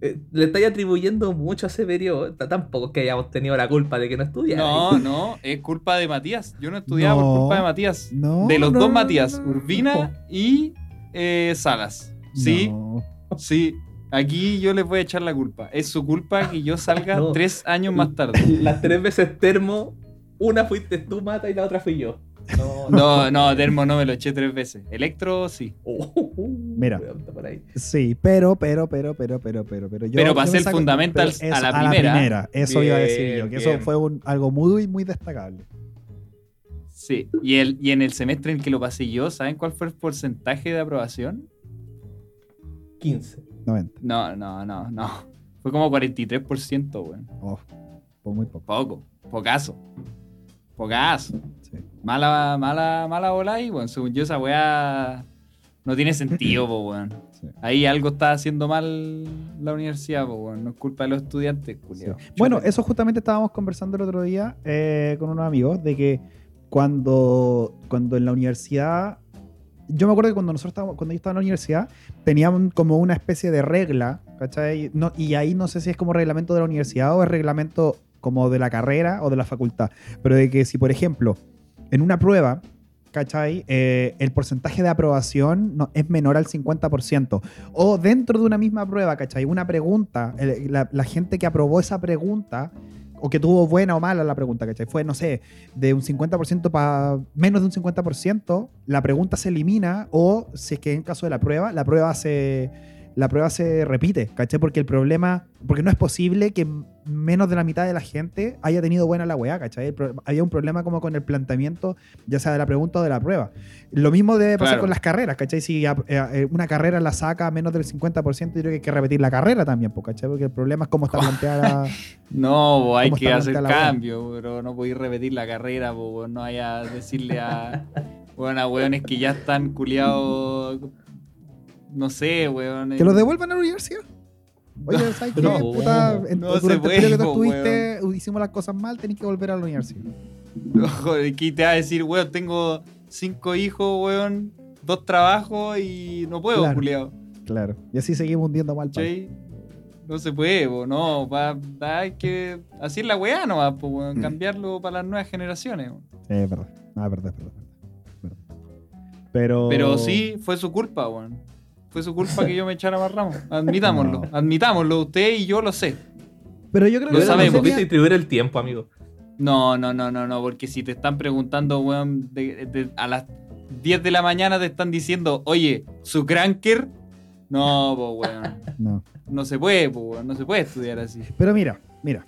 eh, le estáis atribuyendo mucho a ese periodo. Tampoco es que hayamos tenido la culpa de que no estudiara. No, no, es culpa de Matías. Yo no estudiaba No. por culpa de Matías. No, de los no, dos Matías, no, no. Urbina y eh, Salas. Sí, No. sí. Aquí yo les voy a echar la culpa. Es su culpa que yo salga No. tres años más tarde. Las tres veces termo, una fuiste tú, Mata, y la otra fui yo. No, No, Termo no me lo eché tres veces. Electro, sí. Oh, Mira. está por ahí. Sí, pero, pero, pero, pero, pero, pero, pero. Yo, Pero yo pasé el Fundamentals pero a la primera. Eso iba a decir Bien, yo, que eso bien. fue un- algo muy, muy destacable. Sí. Y, el, y en el semestre en que lo pasé yo, ¿saben cuál fue el porcentaje de aprobación? 15. 90. No, no, no, no. Fue como 43%, weón. Oh, fue muy poco. Poco. Pocazo. Pocazo. Mala, mala, mala bola ahí, weón. Según yo, esa weá no tiene sentido, po, weón. Sí. Ahí algo está haciendo mal la universidad, po, weón. No es culpa de los estudiantes, culiao. Bueno, eso justamente estábamos conversando el otro día eh, con unos amigos de que cuando, cuando en la universidad, yo me acuerdo que cuando nosotros estábamos, cuando yo estaba en la universidad, teníamos como una especie de regla, ¿cachai? No, y ahí no sé si es como reglamento de la universidad o es reglamento como de la carrera o de la facultad, pero de que si, por ejemplo, en una prueba, ¿cachai? Eh, el porcentaje de aprobación no, es menor al 50%. O dentro de una misma prueba, ¿cachai? Una pregunta, la gente que aprobó esa pregunta, o que tuvo buena o mala la pregunta, ¿cachai? Fue, no sé, de un 50% para menos de un 50%, la pregunta se elimina, o si es que en caso de la prueba, la prueba se, la prueba se repite, ¿cachai? Porque el problema, porque no es posible que menos de la mitad de la gente haya tenido buena la weá, ¿cachai? Pro- había un problema como con el planteamiento, ya sea de la pregunta o de la prueba. Lo mismo debe pasar Claro. con las carreras, ¿cachai? Si a- eh, una carrera la saca menos del 50%, yo creo que hay que repetir la carrera también, po, ¿cachai? Porque el problema es cómo está planteada. No, po, hay ¿Cómo que hacer cambio, pero no podéis repetir la carrera, po, weón. no vaya a decirle a, weón, a weones que ya están culiados, no sé, weón. que los devuelvan a la universidad. Oye, ¿sabes qué? no, Puta, en- no durante el periodo que tú estuviste, hicimos las cosas mal, tenés que volver a la universidad. Joder, ¿qué te va a decir, weón? Tengo cinco hijos, weón, dos trabajos y no puedo, Claro. culiao. Claro. Y así seguimos hundiendo mal. ¿Cachai? No se puede, po, no, va, hay que hacer la weá nomás, po, weón, Mm. cambiarlo para las nuevas generaciones. weón. Sí, es verdad. No, es verdad, verdad. verdad. Pero. Pero sí, fue su culpa, weón. Fue su culpa que yo me echara más ramos. Admitámoslo, No. admitámoslo, usted y yo lo sé. Pero yo creo Lo que sabemos. Pandemia- distribuir el tiempo, amigo. No, no, no, no, no, porque si te están preguntando, weón, de- de- a las 10 de la mañana te están diciendo, oye, su cranker. No, po, weón. No. No se puede, po, weón. No se puede estudiar así. Pero mira, mira.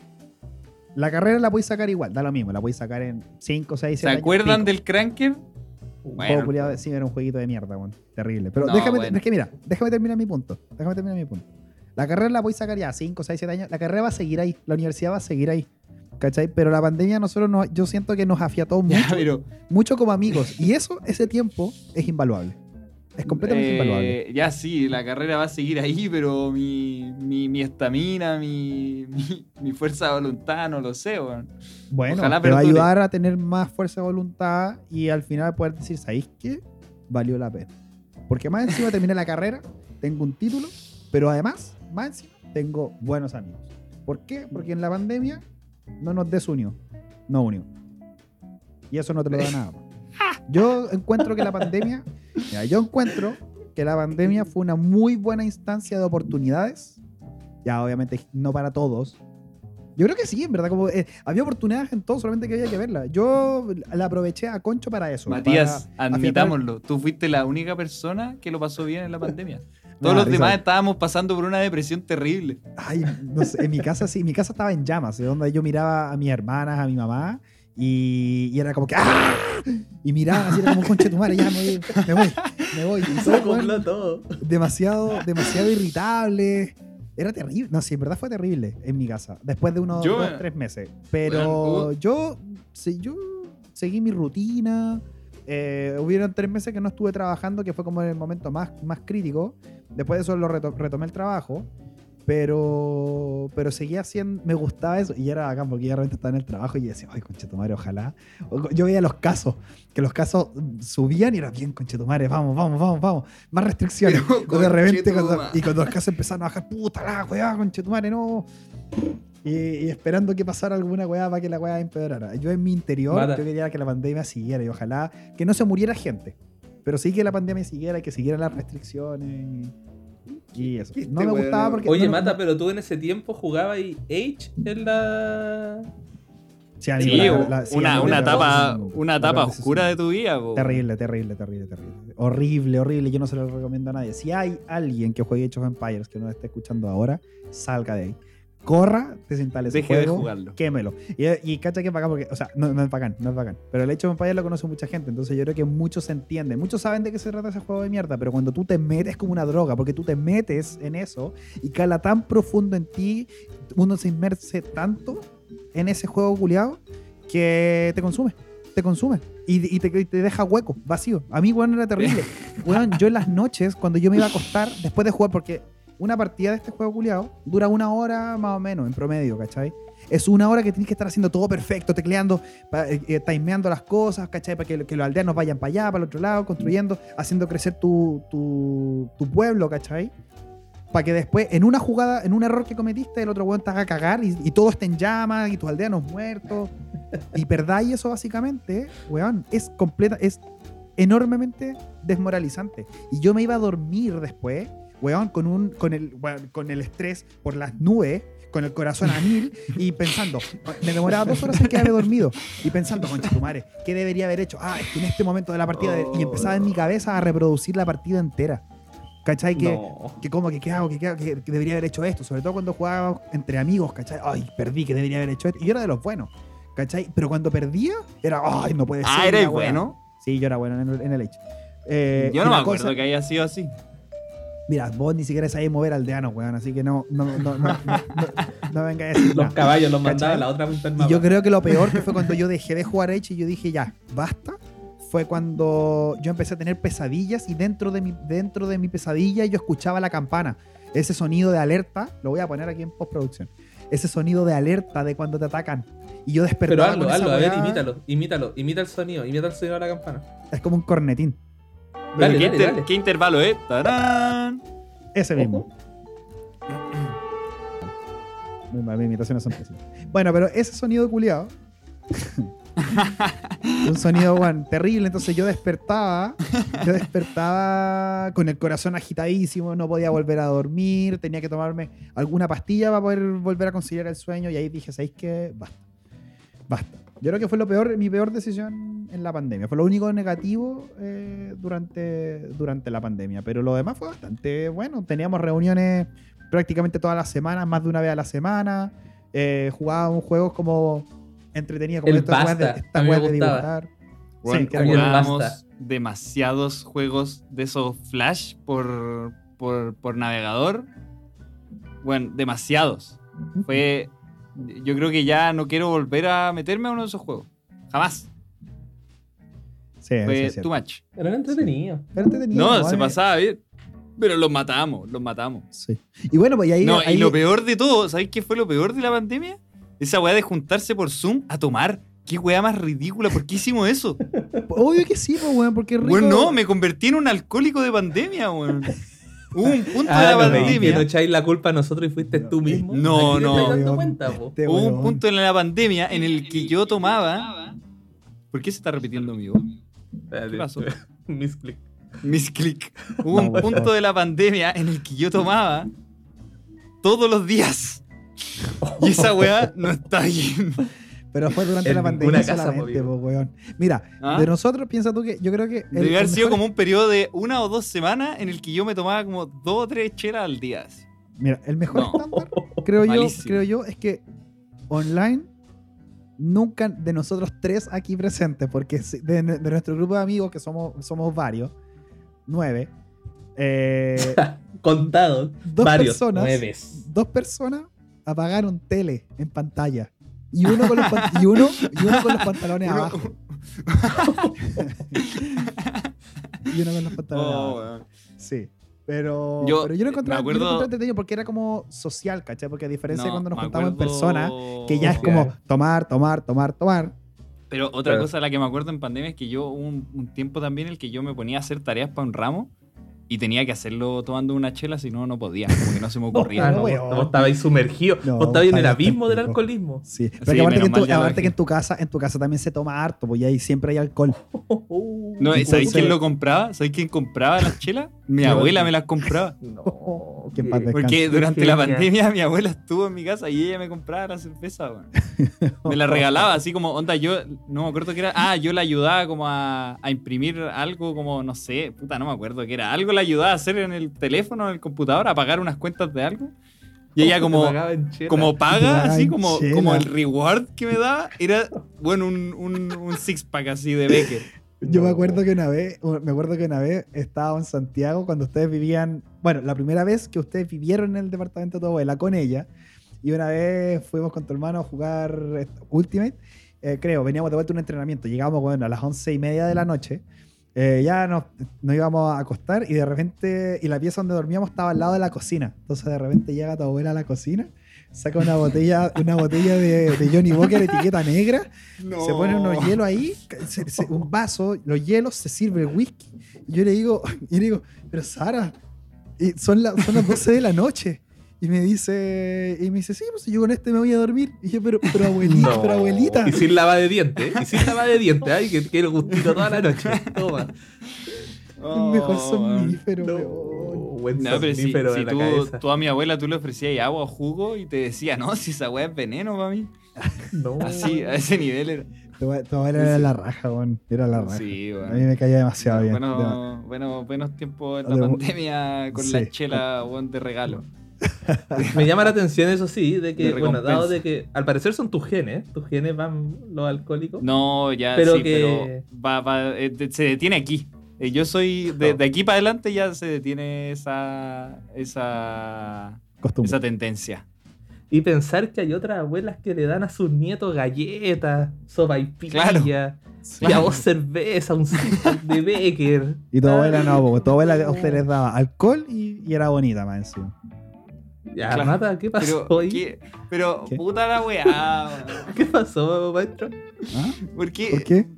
La carrera la podéis sacar igual, da lo mismo. La podéis sacar en 5, 6, ¿Se 7 acuerdan del cranker? Bueno. Bueno, sí, era un jueguito de mierda, weón. Terrible. Pero No, déjame, bueno. es que mira, déjame terminar mi punto. Déjame terminar mi punto. La carrera la podéis sacar ya 5, 6, 7 años. La carrera va a seguir ahí. La universidad va a seguir ahí. ¿Cachai? Pero la pandemia a nosotros nos, yo siento que nos afiató mucho, ya, pero mucho como amigos. Y eso, ese tiempo, es invaluable. Es completamente invaluable. Eh, ya sí, la carrera va a seguir ahí, pero mi mi mi estamina, mi, mi, mi fuerza de voluntad, no lo sé, weón. Bueno, ojalá te va a ayudar a tener más fuerza de voluntad y al final poder decir, ¿sabéis qué? Valió la pena. Porque más encima terminé la carrera, tengo un título, pero además, más encima, tengo buenos amigos. ¿Por qué? Porque en la pandemia no nos desunió, no unió. Y eso no te lo da nada. Yo encuentro que la pandemia, mira, yo encuentro que la pandemia fue una muy buena instancia de oportunidades. Ya, obviamente, no para todos, yo creo que sí, en verdad. Como, eh, había oportunidades en todo, solamente que había que verla. Yo la aproveché a Concho para eso. Matías, para admitámoslo, tú fuiste la única persona que lo pasó bien en la pandemia. Todos los demás estábamos pasando por una depresión terrible. Ay, no sé, en mi casa sí, mi casa estaba en llamas, de donde yo miraba a mis hermanas, a mi mamá, y, y era como que ¡ah! Y miraba así, era como conche tu madre, ya me voy, me voy, me voy. Y Se todo, weón, todo. demasiado, demasiado irritable. Era terrible. No, sí, en verdad fue terrible en mi casa. Después de unos Yo, dos, tres meses. Pero bueno, yo, sí, yo seguí mi rutina. Eh, hubieron tres meses que no estuve trabajando, que fue como el momento más, más crítico. Después de eso lo reto- retomé el trabajo. Pero, pero seguía haciendo, me gustaba eso. Y era bacán porque ya realmente estaba en el trabajo y yo decía, ay, conchetumare, ojalá. Yo veía los casos, que los casos subían y era bien, conchetumare, vamos, vamos, vamos, vamos. Más restricciones. Pero, de repente, cuando, y cuando los casos empezaron a bajar, puta la weá, conchetumare, no. Y, y esperando que pasara alguna weá para que la weá empeorara. Yo en mi interior, Mata. yo quería que la pandemia siguiera y ojalá que no se muriera gente. Pero sí que la pandemia siguiera y que siguieran las restricciones. Y, y eso. Este No me gustaba porque. Oye, no- Mata, no- pero tú en ese tiempo jugabas ahí Age en la. Sí, Sí, la- la- sí, una, una etapa, una etapa oscura de tu vida. po. Terrible, terrible, terrible, terrible. Horrible, horrible. Yo no se lo recomiendo a nadie. Si hay alguien que juegue Age of Empires que nos esté escuchando ahora, salga de ahí. Corra, desinstale ese Deje de juego, jugarlo. quémelo. Y, y cacha que es bacán porque, o sea, no, no es bacán, no es bacán. Pero el hecho de Empires lo conoce mucha gente, entonces yo creo que muchos entienden. Muchos saben de qué se trata ese juego de mierda, pero cuando tú te metes como una droga, porque tú te metes en eso y cala tan profundo en ti, uno se inmerse tanto en ese juego culiado que te consume. Te consume y, y te, y te deja hueco, vacío. A mí, weón, era terrible. Weón, yo en las noches, cuando yo me iba a acostar, después de jugar, porque una partida de este juego culiado dura una hora más o menos, en promedio, ¿cachai? Es una hora que tienes que estar haciendo todo perfecto, tecleando, eh, eh, timeando las cosas, ¿cachai? Para que, que los aldeanos vayan para allá, para el otro lado, construyendo, haciendo crecer tu, tu, tu pueblo, ¿cachai? Para que después, en una jugada, en un error que cometiste, el otro weón te haga cagar y, y todo esté en llamas y tus aldeanos muertos. y perdáis eso básicamente, weón, es completa, es enormemente desmoralizante. Y yo me iba a dormir después, weón, con, un, con, el, weón, con el estrés por las nubes, con el corazón a mil y pensando, me demoraba dos horas en quedarme dormido y pensando, concha tu madre, ¿qué debería haber hecho? Ah, es que en este momento de la partida, de- y empezaba en mi cabeza a reproducir la partida entera. ¿Cachai? Que, No. que como que qué hago, que, qué hago? que, debería haber hecho esto, sobre todo cuando jugaba entre amigos, ¿cachai? Ay, perdí, que debería haber hecho esto. Y yo era de los buenos, ¿cachai? Pero cuando perdía, era, ay, no puede ser. Ah, eres wea". bueno. Sí, yo era bueno en el, en el hecho. Eh, Yo no me acuerdo cosa- que haya sido así. Mira, vos ni siquiera sabés mover aldeanos, weón, así que no, no, no, no, no, no, no venga a decir Los caballos los mandaba a la otra punta del mapa. yo creo que lo peor que fue cuando yo dejé de jugar Age y yo dije, ya, basta, fue cuando yo empecé a tener pesadillas y dentro de mi, dentro de mi pesadilla yo escuchaba la campana. Ese sonido de alerta, lo voy a poner aquí en postproducción. Ese sonido de alerta de cuando te atacan. Y yo Pero despertaba. hazlo, con esa hazlo, a ver, imítalo, imítalo, imita el sonido, imita el sonido de la campana. Es como un cornetín. Dale, ¿Qué, dale, inter- dale. qué intervalo es? ¡Tarán! Ese mismo. Mi, mi imitaciones son pésimas. Bueno, pero ese sonido culiado. un sonido, weón, terrible. Entonces yo despertaba. Yo despertaba con el corazón agitadísimo. No podía volver a dormir. Tenía que tomarme alguna pastilla para poder volver a conciliar el sueño. Y ahí dije, ¿sabéis qué? Basta. Basta. Yo creo que fue lo peor, mi peor decisión en la pandemia. Fue lo único negativo eh, durante, durante la pandemia. Pero lo demás fue bastante bueno. Teníamos reuniones prácticamente todas las semanas, más de una vez a la semana. Eh, jugábamos juegos como entretenidos, como El estas weas de, Basta, estas a mí me weas de dibujar. Bueno, Sí, jugábamos Basta. demasiados juegos de esos Flash por, por, por navegador. Bueno, demasiados. Fue. Yo creo que ya no quiero volver a meterme a uno de esos juegos. Jamás. Sí, eso Fue too much. Era entretenido. Pero entretenido, No, se Eh, pasaba bien. Pero los matamos, los matamos. Sí. Y bueno, pues y ahí. No, ahí- y lo peor de todo, ¿sabéis qué fue lo peor de la pandemia? Esa weá de juntarse por Zoom a tomar. Qué weá más ridícula, ¿por qué hicimos eso? Obvio que sí, pues, weón, porque es rico. Bueno, no, me convertí en un alcohólico de pandemia, weón. Hubo un punto Ah, de la no, pandemia. no echáis la culpa a nosotros y fuiste tú mismo. No, no. dando Weón. cuenta. Este Hubo un punto en la pandemia en el que yo tomaba. ¿Por qué se está repitiendo mi voz? ¿Qué pasó? Misclick. Mis click. Hubo un No, punto de la pandemia en el que yo tomaba todos los días. Y esa weá no está bien. Pero fue durante En la pandemia casa, solamente, po, weón. Mira, ¿Ah? de nosotros, piensa tú que yo creo que. el- Debe haber sido mejor- como un periodo de una o dos semanas en el que yo me tomaba como dos o tres chelas al día. Mira, el mejor No. estándar, creo yo, creo yo, es que online nunca de nosotros tres aquí presentes, porque de, de nuestro grupo de amigos, que somos, somos varios, nueve, eh, Contado. dos Varios. personas, Nueves. dos personas apagaron tele en pantalla. Y uno con los, pan- y uno, y uno con los pantalones Uno- abajo. Y uno con los pantalones Oh, abajo. weón. Sí. Pero Yo, pero yo lo encontré, me yo lo acuerdo- encontré entretenido porque era como social, ¿cachai? Porque a diferencia de cuando nos juntamos en acuerdo- persona, que ya es como tomar, tomar, tomar, tomar. Pero otra cosa de la que me acuerdo en pandemia es que yo hubo un, un tiempo también en el que yo me ponía a hacer tareas para un ramo y tenía que hacerlo tomando una chela, si no, no podía, como que no se me ocurría. No, weón. vos estabais sumergidos. No, vos estabais en el abismo del alcoholismo. Sí. Pero Sí, que aparte, que, en tu, mal ya lo aparte que dejé. en tu casa, en tu casa también se toma harto, pues ahí siempre hay alcohol. No, Sí, ¿Sabéis quién lo compraba? ¿Sabéis quién compraba las chelas? Mi abuela me las compraba. No. Qué- descanse. Porque durante la pandemia mi abuela estuvo en mi casa y ella me compraba la cerveza, weón. Me la regalaba así como, onda, yo no me acuerdo qué era. Ah, yo la ayudaba como a, a imprimir algo como, no sé, puta, no me acuerdo qué era. Algo la ayudaba a hacer en el teléfono, en el computador, a pagar unas cuentas de algo. Y ella Te como, como paga, así como, como el reward que me daba, era, bueno, un, un, un six pack así de Becker. Yo me acuerdo que una vez, me acuerdo que una vez estaba en Santiago cuando ustedes vivían, bueno, la primera vez que ustedes vivieron en el departamento de tu abuela con ella, y una vez fuimos con tu hermano a jugar Ultimate, eh, creo, veníamos de vuelta a un entrenamiento, llegamos bueno, a las once y media de la noche, eh, ya nos, nos íbamos a acostar y de repente, y la pieza donde dormíamos estaba al lado de la cocina, entonces de repente llega tu abuela a la cocina, saca una botella, una botella de, de Johnny Walker etiqueta negra, se ponen unos hielos ahí, se- se- un vaso, los hielos, se sirve el whisky. Y yo le digo, y le digo, pero Sara, son, la- son las 12 de la noche. Y me dice, y me dice, sí, pues yo con este me voy a dormir. Y yo, pero, pero abuelita, No. pero abuelita. Y sin lava de dientes. Y sin lava de dientes. Ay, que quiero gustito toda la noche. Toma. Mejor Oh, weón. somnífero, No, buen No, pero si, si tú, tú a mi abuela tú le ofrecías agua o jugo y te decía, no, si esa weá es veneno para mí. No. Así, a ese nivel era. Tu, tu abuela era la raja, weón. Era la raja. Sí, A mí me caía demasiado bien. Bueno, bueno, buenos tiempos en la De- pandemia con la chela weón, de regalo. Me llama la atención eso sí, de que, De bueno, dado de que al parecer son tus genes, tus genes van los alcohólicos. No, ya Pero sí, que- pero va, va, eh, se detiene aquí. Eh, Yo soy, de, No. de aquí para adelante ya se detiene esa, esa, Costumbre. esa tendencia. Y pensar que hay otras abuelas que le dan a sus nietos galletas, sopa y Claro. y a vos cerveza, un de Becker. Y tu abuela no, porque tu abuela a usted les daba alcohol y, y era bonita más encima. Ya, Claro. mata, ¿qué pasó Pero, ahí? ¿qué? pero ¿Qué? puta la weá. weón. ¿Qué pasó, maestro? ¿Ah? ¿Por qué? ¿Por qué?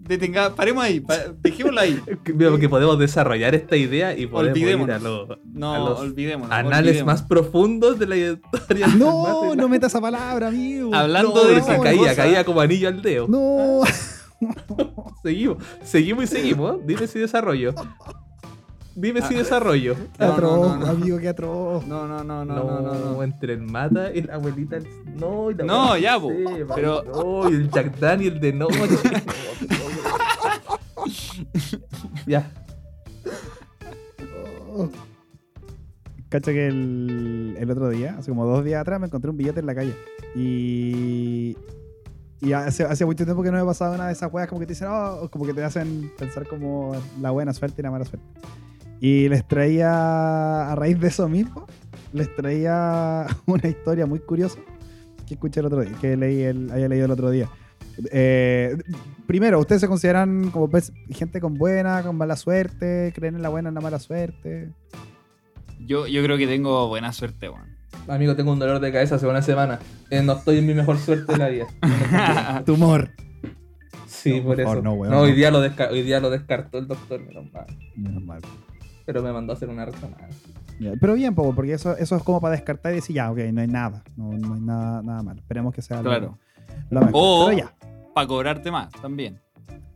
Detenga, paremos ahí, pa- dejémoslo ahí. Que- Mira, porque podemos desarrollar esta idea y podemos ir a los, No, a los olvidémonos. anales olvidémonos. más profundos de la historia. No, no meta esa palabra, amigo. Hablando No, de esa si caía, caía como anillo al dedo. No. Seguimos, seguimos y seguimos. Dime si desarrollo. Dime si desarrollo. Qué No, atroz, no, no, no. amigo, qué atroz. No, no, no, no, No, no, no. no. entre el mata y la abuelita. el- No, y la No, ya, po, sepa, pero- No, y el Jack Daniel de noche. ya. Cacha que el, el otro día, hace como dos días atrás, me encontré un billete en la calle. Y. Y hace, hace mucho tiempo que no me pasaba una de esas weas como que te dicen, oh, como que te hacen pensar como la buena suerte y la mala suerte. Y les traía, a raíz de eso mismo, les traía una historia muy curiosa que escuché el otro día, que leí el, había leído el otro día. Eh, primero, ¿ustedes se consideran como pues, gente con buena, con mala suerte? ¿Creen en la buena, en la mala suerte? Yo, yo creo que tengo buena suerte, weón. Amigo, tengo un dolor de cabeza hace una semana. Eh, no estoy en mi mejor suerte de la vida. Tumor. Sí, No, por por favor, eso. no, No, hoy, no. día lo hoy día lo descartó el doctor, menos mal. Menos mal. Pero me mandó a hacer una resonancia. Ya, Pero bien, Popo, porque eso, eso es como para descartar y decir, ya, ok, no hay nada. No, no hay nada, nada malo. Esperemos que sea lo- Claro. lo mejor. O Pero ya. para cobrarte más también.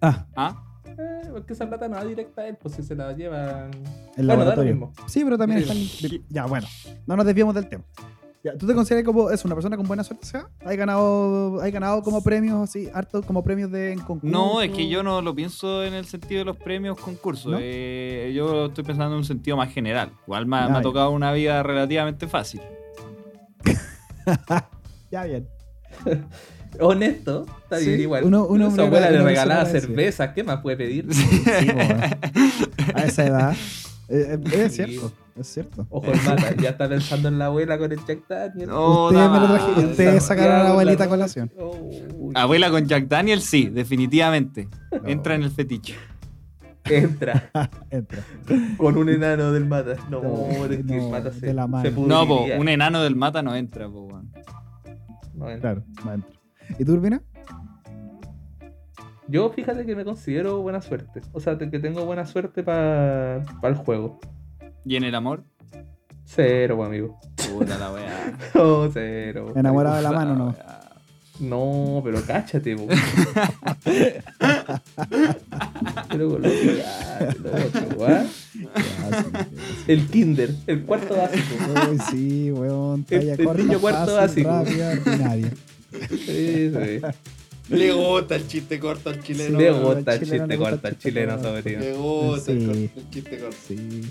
Ah, ¿Ah? Eh, porque esa plata no va directa a él, pues si se la llevan. el Bueno, da lo laboratorio. mismo. Sí, pero también Sí. están. Ya, bueno. No nos desviemos del tema. Ya, ¿Tú te consideras como es una persona con buena suerte? Sea, ¿hay ganado, hay ganado como premios así, harto como premios de en concurso? No, es que yo no lo pienso en el sentido de los premios concursos. ¿No? Eh, yo estoy pensando en un sentido más general. Igual me, ha- me ha ya. tocado una vida relativamente fácil. Ya, bien. Honesto, está Sí, bien igual. uno- uno- Su abuela le regalaba cerveza, ¿qué más puede pedir? Sí, a esa edad. Eh, eh, es Sí. cierto, es cierto. Ojo el mata, ya está pensando en la abuela con el Jack Daniel. No, ustedes me lo trajeron, ustedes sacaron a la abuelita a la- colación. Oh, Abuela con Jack Daniel, sí, definitivamente. No. Entra en el fetiche. Entra Entra. con un enano del mata. No, No, es que el no, mata de se, la mano. se No, po, pudriría. un enano del mata no entra, po. No entra. Claro, va entra. ¿Y tú, Urbina? Yo fíjate que me considero buena suerte. O sea, que tengo buena suerte para el juego. ¿Y en el amor? Cero, pues, amigo. Puta la weá. No, cero. Enamorado de la mano, no. No, pero cáchate, po. pero con lo que El kinder, el cuarto básico. Uy, sí, weón. El- Talla el corta, cuarto fácil, básico. rápida, ordinaria. Sí, sí. Le gusta el chiste corto al chileno. Le gusta el chiste corto al chileno, sobrino. Le gusta el el chiste corto. Sí.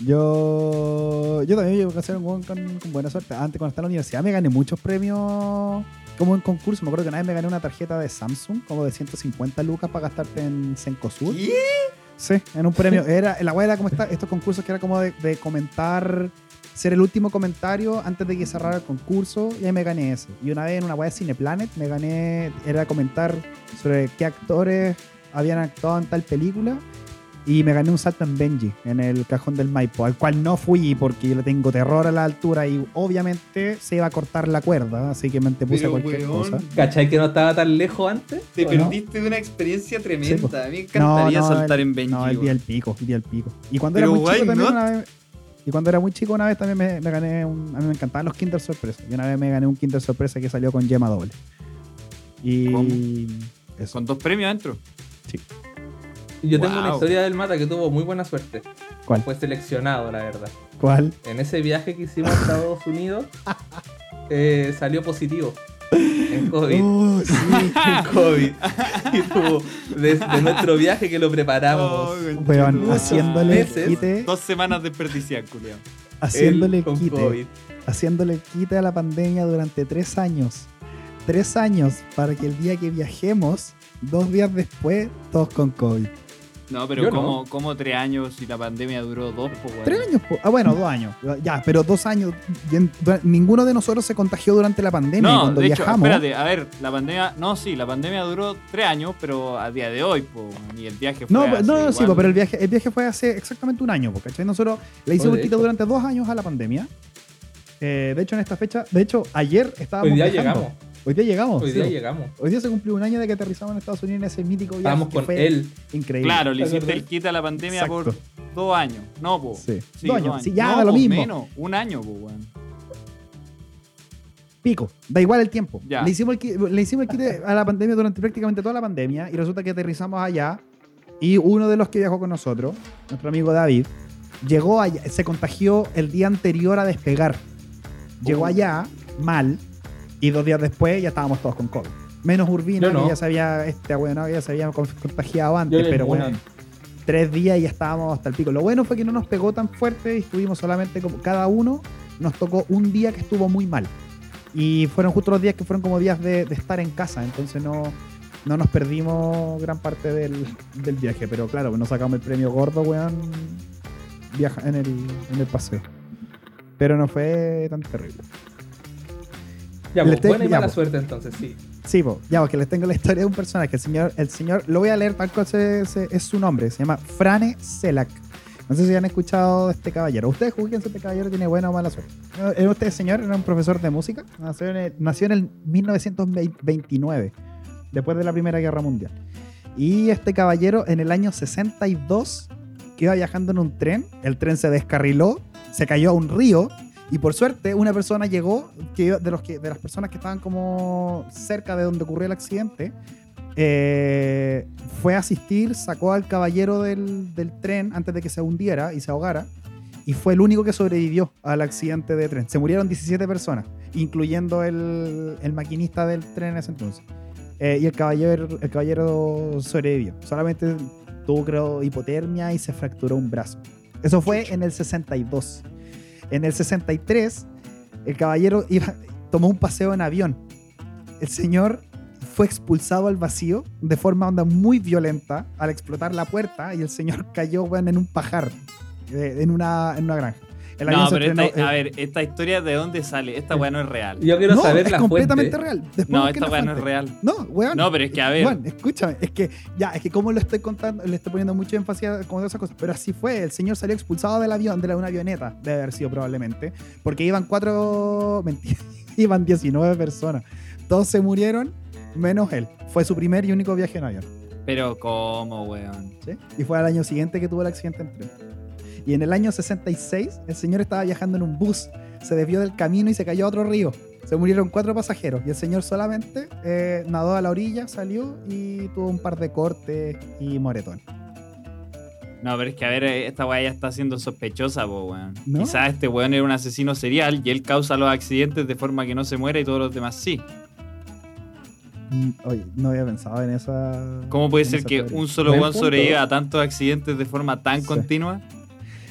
Yo, yo también llevo a ser un weón con, con buena suerte. Antes, cuando estaba en la universidad, me gané muchos premios como en concurso. Me acuerdo que una vez me gané una tarjeta de Samsung, como de 150 lucas para gastarte en Cencosud. ¿Qué? Sí, en un premio. Era, la weá era como esta, estos concursos que era como de, de comentar, ser el último comentario antes de que cerrara el concurso. Y ahí me gané eso. Y una vez en una weá de Cineplanet me gané, era comentar sobre qué actores habían actuado en tal película. Y me gané un salto en Benji, en el cajón del Maipo, al cual no fui porque yo le tengo terror a la altura y obviamente se iba a cortar la cuerda, así que me antepuse a cualquier weón, cosa. ¿Cachai que no estaba tan lejos antes? Te perdiste de una experiencia Sí, tremenda. A mí me encantaría saltar en Benji. No, el día del pico, el día del pico. Y cuando Pero era muy chico también not? una vez. Y cuando era muy chico una vez también me, me gané un. A mí me encantaban los Kinder Sorpresa. Y una vez me gané un Kinder Sorpresa que salió con yema doble. Y. ¿Cómo? Eso. Con dos premios adentro. Y Yo tengo una historia del Mata que tuvo muy buena suerte. ¿Cuál? Fue seleccionado, la verdad. ¿Cuál? En ese viaje que hicimos a Estados Unidos, eh, salió positivo en COVID. Oh, sí. En COVID. Y tuvo, desde nuestro viaje que lo preparamos. Oh, Weón, conchetumare. haciéndole meses. quite. Dos semanas desperdiciadas, culiao. Haciéndole quite. COVID. Haciéndole quite a la pandemia durante tres años. Tres años para que el día que viajemos, dos días después, todos con COVID. No, pero no. ¿cómo, cómo tres años si la pandemia duró dos, po, weón? Tres años, po. ah, bueno, dos años. Ya, pero dos años. Y ninguno de nosotros se contagió durante la pandemia. y No, cuando de hecho, viajamos. espérate, a ver, la pandemia, no, sí, la pandemia duró tres años, pero a día de hoy, po, y el viaje fue No, hace no, sí, pero el viaje, el viaje fue hace exactamente un año, ¿cachai? Nosotros le hicimos esto- durante dos años a la pandemia. Eh, de hecho, en esta fecha, de hecho, ayer estábamos. Hoy día viajando. llegamos. Hoy día llegamos. Hoy día llegamos. Hoy día se cumplió un año de que aterrizamos en Estados Unidos en ese mítico viaje. Estábamos que con fue él. Increíble. Claro, le ¿Te hiciste el quita a la pandemia Exacto. por dos años. No, po. Sí. Sí, Dos años. Sí, ya, No, da lo po, mismo. menos, un año, po, weón. Pico, da igual el tiempo. Ya. Le hicimos el, le hicimos el quite a la pandemia durante prácticamente toda la pandemia y resulta que aterrizamos allá y uno de los que viajó con nosotros, nuestro amigo David, llegó allá, se contagió el día anterior a despegar. Llegó Oh. allá mal y dos días después ya estábamos todos con COVID. Menos Urbina, no. que ya se había, este, bueno, ya se había con- contagiado antes, Yo pero bueno, tres días y ya estábamos hasta el pico. Lo bueno fue que no nos pegó tan fuerte y estuvimos solamente como cada uno nos tocó un día que estuvo muy mal. Y fueron justo los días que fueron como días de, de estar en casa, entonces no, no nos perdimos gran parte del, del viaje. Pero claro, nos sacamos el premio gordo, weón, viaja en el, en el paseo. Pero no fue tan terrible. Ya, pues, buena y mala pues. suerte entonces, sí. Sí, po, ya, porque les tengo la historia de un personaje. El señor, el señor, lo voy a leer tal cual se- se- es su nombre. Se llama Frane Selak. No sé si han escuchado de este caballero. Ustedes juzguen si este caballero tiene buena o mala suerte. Este señor era un profesor de música. Nació en el, nació en el 1929, después de la Primera Guerra Mundial. Y este caballero en el año 62 que iba viajando en un tren. El tren se descarriló, se cayó a un río. Y por suerte, una persona llegó, que de, los que, de las personas que estaban como cerca de donde ocurrió el accidente, eh, fue a asistir, sacó al caballero del, del tren antes de que se hundiera y se ahogara. Y fue el único que sobrevivió al accidente de tren. Se murieron 17 personas, incluyendo el, el maquinista del tren en ese entonces. Eh, y el caballero, el caballero sobrevivió. Solamente tuvo, creo, hipotermia y se fracturó un brazo. Eso fue en el 62. En el 63, el caballero tomó un paseo en avión. El señor fue expulsado al vacío de forma onda muy violenta al explotar la puerta y el señor cayó en un pajar, eh, en una granja. El No, pero esta, a eh, ver, esta historia de dónde sale. Esta weá no es real. Yo quiero no, saber es la completamente fuente. real. Después No, esta weá no es real. No, weón. No, pero es que a ver. Juan, escúchame, es que ya, es que como lo estoy contando, le estoy poniendo mucho énfasis a como de esas cosas, pero así fue, el señor salió expulsado del avión, de la, una avioneta, debe haber sido probablemente, porque iban cuatro, mentira, iban 19 personas, todos se murieron, menos él, fue su primer y único viaje en avión, Pero cómo, weón. ¿sí? Y fue al año siguiente que tuvo el accidente en tren. Y en el año 66, el señor estaba viajando en un bus, se desvió del camino y se cayó a otro río. Se murieron cuatro pasajeros y el señor solamente eh, nadó a la orilla, salió y tuvo un par de cortes y moretones. No, pero es que a ver, eh, esta weá ya está siendo sospechosa, po, weón. ¿No? Quizás este weón era un asesino serial y él causa los accidentes de forma que no se muera y todos los demás sí. Mm, Oye, no había pensado en esa. ¿Cómo puede ser que teoría. un solo weón sobreviva a tantos accidentes de forma tan Sí. continua?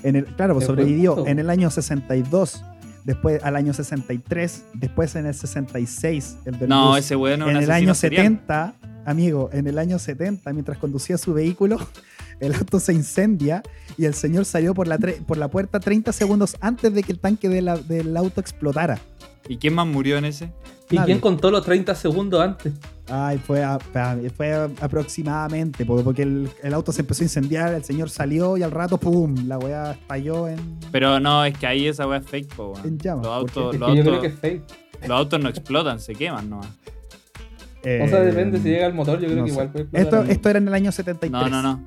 En el, claro, pues sobrevivió en el año 62, después al año 63, después en el 66, el del No, bus. ese un en el año serial. 70, amigo, en el año 70, mientras conducía su vehículo, el auto se incendia y el señor salió por la, tre- por la puerta 30 segundos antes de que el tanque de la- del auto explotara. ¿Y quién más murió en ese? ¿Y Nadie. quién contó los 30 segundos antes? Ay, fue, a- fue aproximadamente, porque, el, el auto se empezó a incendiar, el señor salió y al rato, ¡pum! La weá estalló en, Pero no, es que ahí esa weá es fake, po, weón. en llamas. Los autos, Es los, que yo creo autos, que es fake. los autos no explotan, se queman nomás. O sea, Eh, depende si llega el motor, yo creo no que sé. igual puede explotar Esto, esto era en el año 73. No, no, no.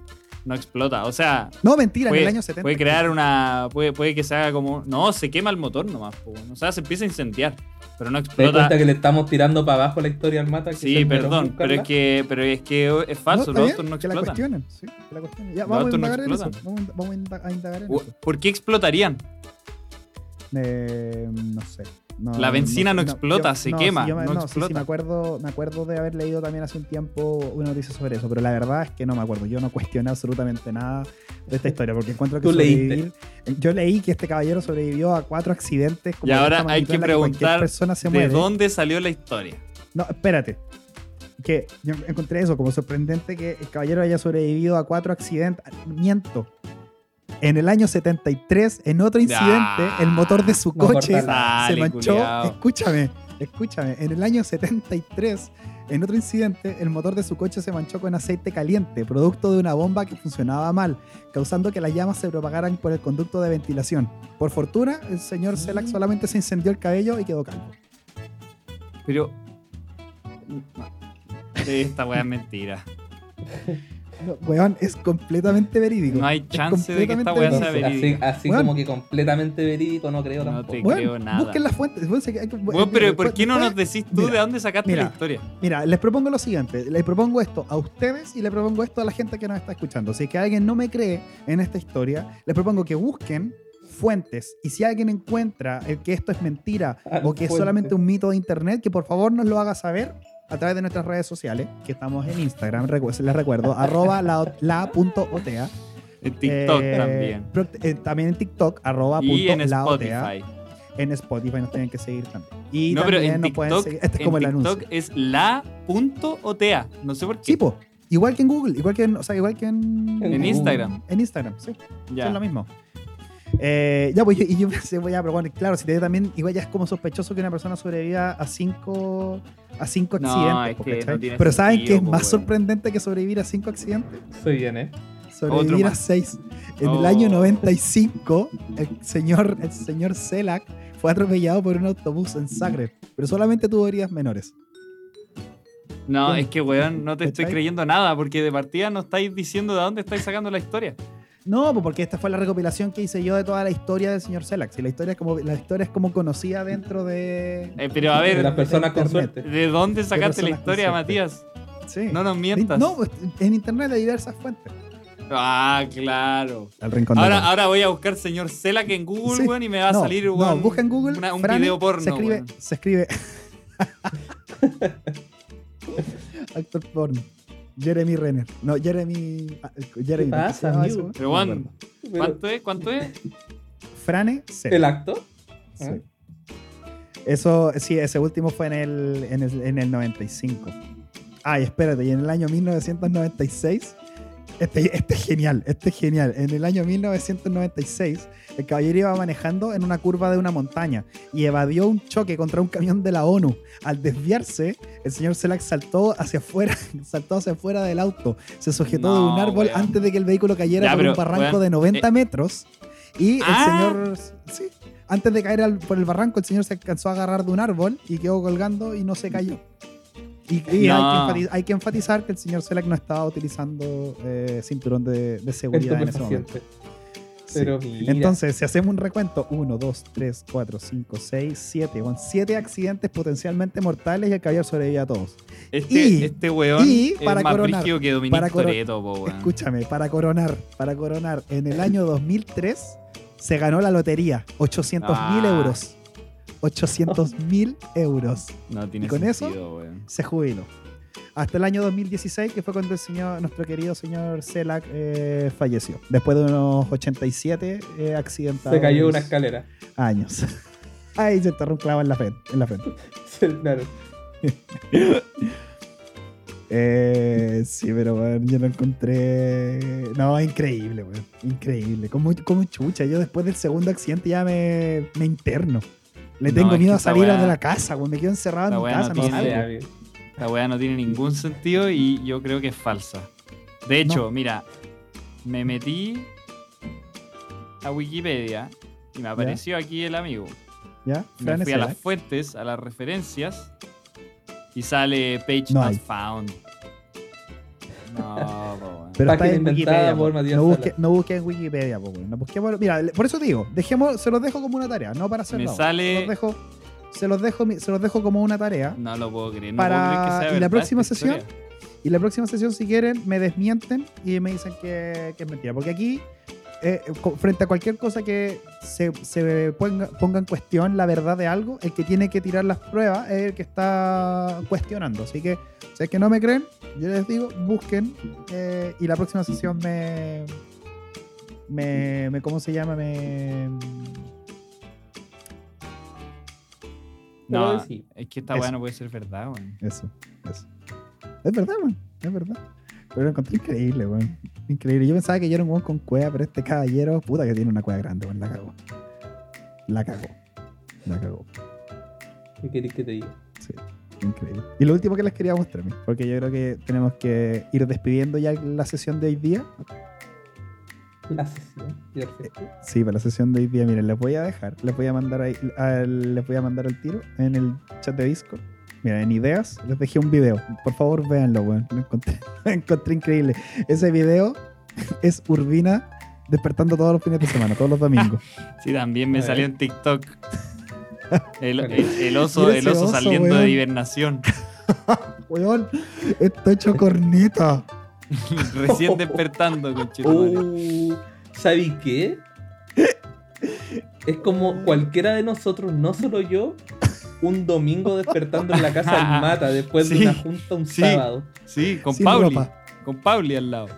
No explota. O sea, No, mentira, en puede, el año 70. puede crear una. Puede, puede que se haga como. No, se quema el motor nomás. O sea, se empieza a incendiar. Pero no ¿Te das explota. cuenta que le estamos tirando para abajo la historia al mata? que se Sí, en perdón, pero es que, pero es que es No, falso, está los autos no que la explotan. cuestionen. Sí, que la cuestionen. Ya, Los vamos a no indagar en eso. explotan. Vamos, a- indagar en eso. ¿Por qué explotarían? Eh, no sé. No, La benzina no explota, se quema, sí, yo me- no sí, sí, explota. me acuerdo, me acuerdo de haber leído también hace un tiempo una noticia sobre eso, pero la verdad es que no me acuerdo. Yo no cuestioné absolutamente nada de esta historia, porque encuentro que sobrevivir. Yo leí que este caballero sobrevivió a cuatro accidentes. como Y ahora hay que preguntar persona se ¿De muere. dónde salió la historia? No, espérate. Que yo encontré eso como sorprendente que el caballero haya sobrevivido a cuatro accidentes. Miento. En el año 73, en otro incidente, Ah, el motor de su no coche se manchó. culiao. Escúchame, escúchame. En el año 73, en otro incidente, el motor de su coche se manchó con aceite caliente, producto de una bomba que funcionaba mal, causando que las llamas se propagaran por el conducto de ventilación. Por fortuna, el señor Selak solamente se incendió el cabello y quedó calvo. Pero. Esta weá es mentira. No, weón, es completamente verídico. No hay chance de que esta weá No sea así, verídica. así Weón. como que completamente verídico, no creo No tampoco. te- Bueno, creo nada. busquen las fuentes. Weón, pero ¿por qué no nos decís tú mira, de dónde sacaste mira. la historia? Mira, les propongo lo siguiente. Les propongo esto a ustedes y le propongo esto a la gente que nos está escuchando. Si es que alguien no me cree en esta historia, les propongo que busquen fuentes. Y si alguien encuentra el que esto es mentira Ah, o que es solamente un mito de internet, que por favor nos lo haga saber a través de nuestras redes sociales, que estamos en Instagram, recu- les recuerdo, arroba la, la.otea. En TikTok Eh, también. pro- eh, también en TikTok, arroba Y punto en laotea. Spotify. En Spotify nos tienen que seguir también. Y No, pero también en nos pueden seguir. Este es en como el TikTok anuncio. es la.otea. No sé por qué. Sí, po. Igual que en Google, igual que en, o sea, igual que en, En Instagram. En Instagram, sí. Ya. Es lo mismo. Eh, ya, pues yo, y yo pensé, voy a, pero bueno, claro, si te también, igual ya es como sospechoso que una persona sobreviva a cinco, a cinco No, accidentes. es que ¿cachai? no tiene Pero ¿saben qué es más sorprendente que sobrevivir a cinco accidentes? Se viene. Sobrevivir a seis. En el año 95, el señor, el señor Selak fue atropellado por un autobús en Zagreb, pero solamente tuvo heridas menores. No, es que, weón, no te estoy creyendo nada, porque de partida no estáis diciendo de dónde estáis sacando la historia. No, pues porque esta fue la recopilación que hice yo de toda la historia del señor Selak. Si la historia es como la historia es como conocida dentro de, Eh, pero a De ver, las personas con Internet. suerte. ¿de dónde sacaste la historia. Matías? sí. No nos mientas. No, pues, en internet hay diversas fuentes. Ah, claro. Al rincón Ahora, ahora voy a buscar señor Selak en Google, Sí. weón, y me va a salir, no, weón, busca en Google una- un video porno. Se escribe, weón. se escribe actor porno. Jeremy Renner. No, Jeremy. ah, Jeremy. ¿Qué ¿cómo pasa, amigo? eso? Pero. Pero, ¿Cuánto es? ¿Cuánto es? Frane Selak. ¿El acto? Sí. Ah. Eso, sí, ese último fue en el, en el, en el 95. Ay, espérate, y en el año 1996, este, este es genial, este es genial. En el año 1996, el caballero iba manejando en una curva de una montaña y evadió un choque contra un camión de la ONU. Al desviarse, el señor Selak saltó hacia afuera, saltó hacia afuera del auto, se sujetó de un árbol weón. antes de que el vehículo cayera Ya, por pero, un barranco weón, de 90 metros. Y Ah. el señor, sí, antes de caer al- por el barranco, el señor se alcanzó a agarrar de un árbol y quedó colgando y no se cayó. Y, y No. hay, que enfati- hay que enfatizar que el señor Selak no estaba utilizando eh, cinturón de, de seguridad en ese momento. Estupefaciente. Sí. Pero mira. Entonces, si hacemos un recuento, 1, 2, 3, 4, 5, 6, 7, con 7 accidentes potencialmente mortales y el caballero sobrevive a todos. Este, Y- este weón y es para más coronar, que Dominic para coro- Toretto, po, weón. Escúchame, para coronar, para coronar, en el año 2003 se ganó la lotería, 800 mil Ah. euros. 800 mil euros. No tiene ¿Y con eso? sentido, weón. Se jubiló. Hasta el año 2016, que fue cuando el señor, nuestro querido señor Selak eh, falleció. Después de unos 87 eh, accidentados Se cayó de una escalera. años. Ahí se enterró un clavo en la frente. En la frente. Claro. Eh, sí, pero bueno, yo lo encontré. No, increíble, weón. Increíble. Como, como chucha. Yo después del segundo accidente ya me, me interno. Le tengo miedo a salir de la casa, weón. Me quedo encerrado en mi casa, no no, No La weá no tiene ningún sentido y yo creo que es falsa. De hecho, mira, me metí a Wikipedia y me apareció aquí el amigo. ¿Ya? Me fui a las fuentes, a las referencias y sale page No not hay. found. No, po. Pero está en inventada Wikipedia. por po. Matías no, busque, no busque en Wikipedia, po, weón. No busque por- mira, por eso te digo, dejemos, se los dejo como una tarea, no para hacerlo. Me sale- Se los dejo, se los dejo, se los dejo como una tarea. No lo puedo creer. No Para- puedo creer que sea ¿y la próxima sesión? historia. Y la próxima sesión, si quieren, me desmienten y me dicen que, que es mentira. Porque aquí, eh, co- frente a cualquier cosa que se, se ponga, ponga en cuestión la verdad de algo, el que tiene que tirar las pruebas es el que está cuestionando. Así que, si es que no me creen, yo les digo, busquen eh, y la próxima sesión me, me, me- ¿Cómo se llama? Me. No, sí. es que esta Eso. weá no puede ser verdad, weón. Eso, eso. Es verdad, man. Es verdad. Pero lo encontré increíble, weón. Increíble. Yo pensaba que yo era un weón con cueva, pero este caballero, puta que tiene una cueva grande, weón. La cagó. La cagó. La cagó. ¿Qué querés que te diga? Sí. Increíble. Y lo último que les quería mostrar, porque yo creo que tenemos que ir despidiendo ya la sesión de hoy día. La sesión. Perfecto. Sí, para la sesión de hoy día, miren, les voy a dejar, les voy a mandar ahí, les voy a mandar el tiro en el chat de Discord. Mira, en ideas les dejé un video. Por favor, véanlo, weón. Lo encontré, lo encontré increíble. Ese video es Urbina despertando todos los fines de semana, todos los domingos. Sí, también me salió en TikTok. El, Ok. el- el oso, el oso oso, saliendo weón. de hibernación. weón, está hecho corneta. Recién despertando, conchetumare. Uh, ¿Sabí qué? Es como cualquiera de nosotros, no solo yo, un domingo despertando en la casa del Mata después Sí, de una junta un sí. sábado. Sí, con Sin Pauli. ropa. Con Pauli al lado.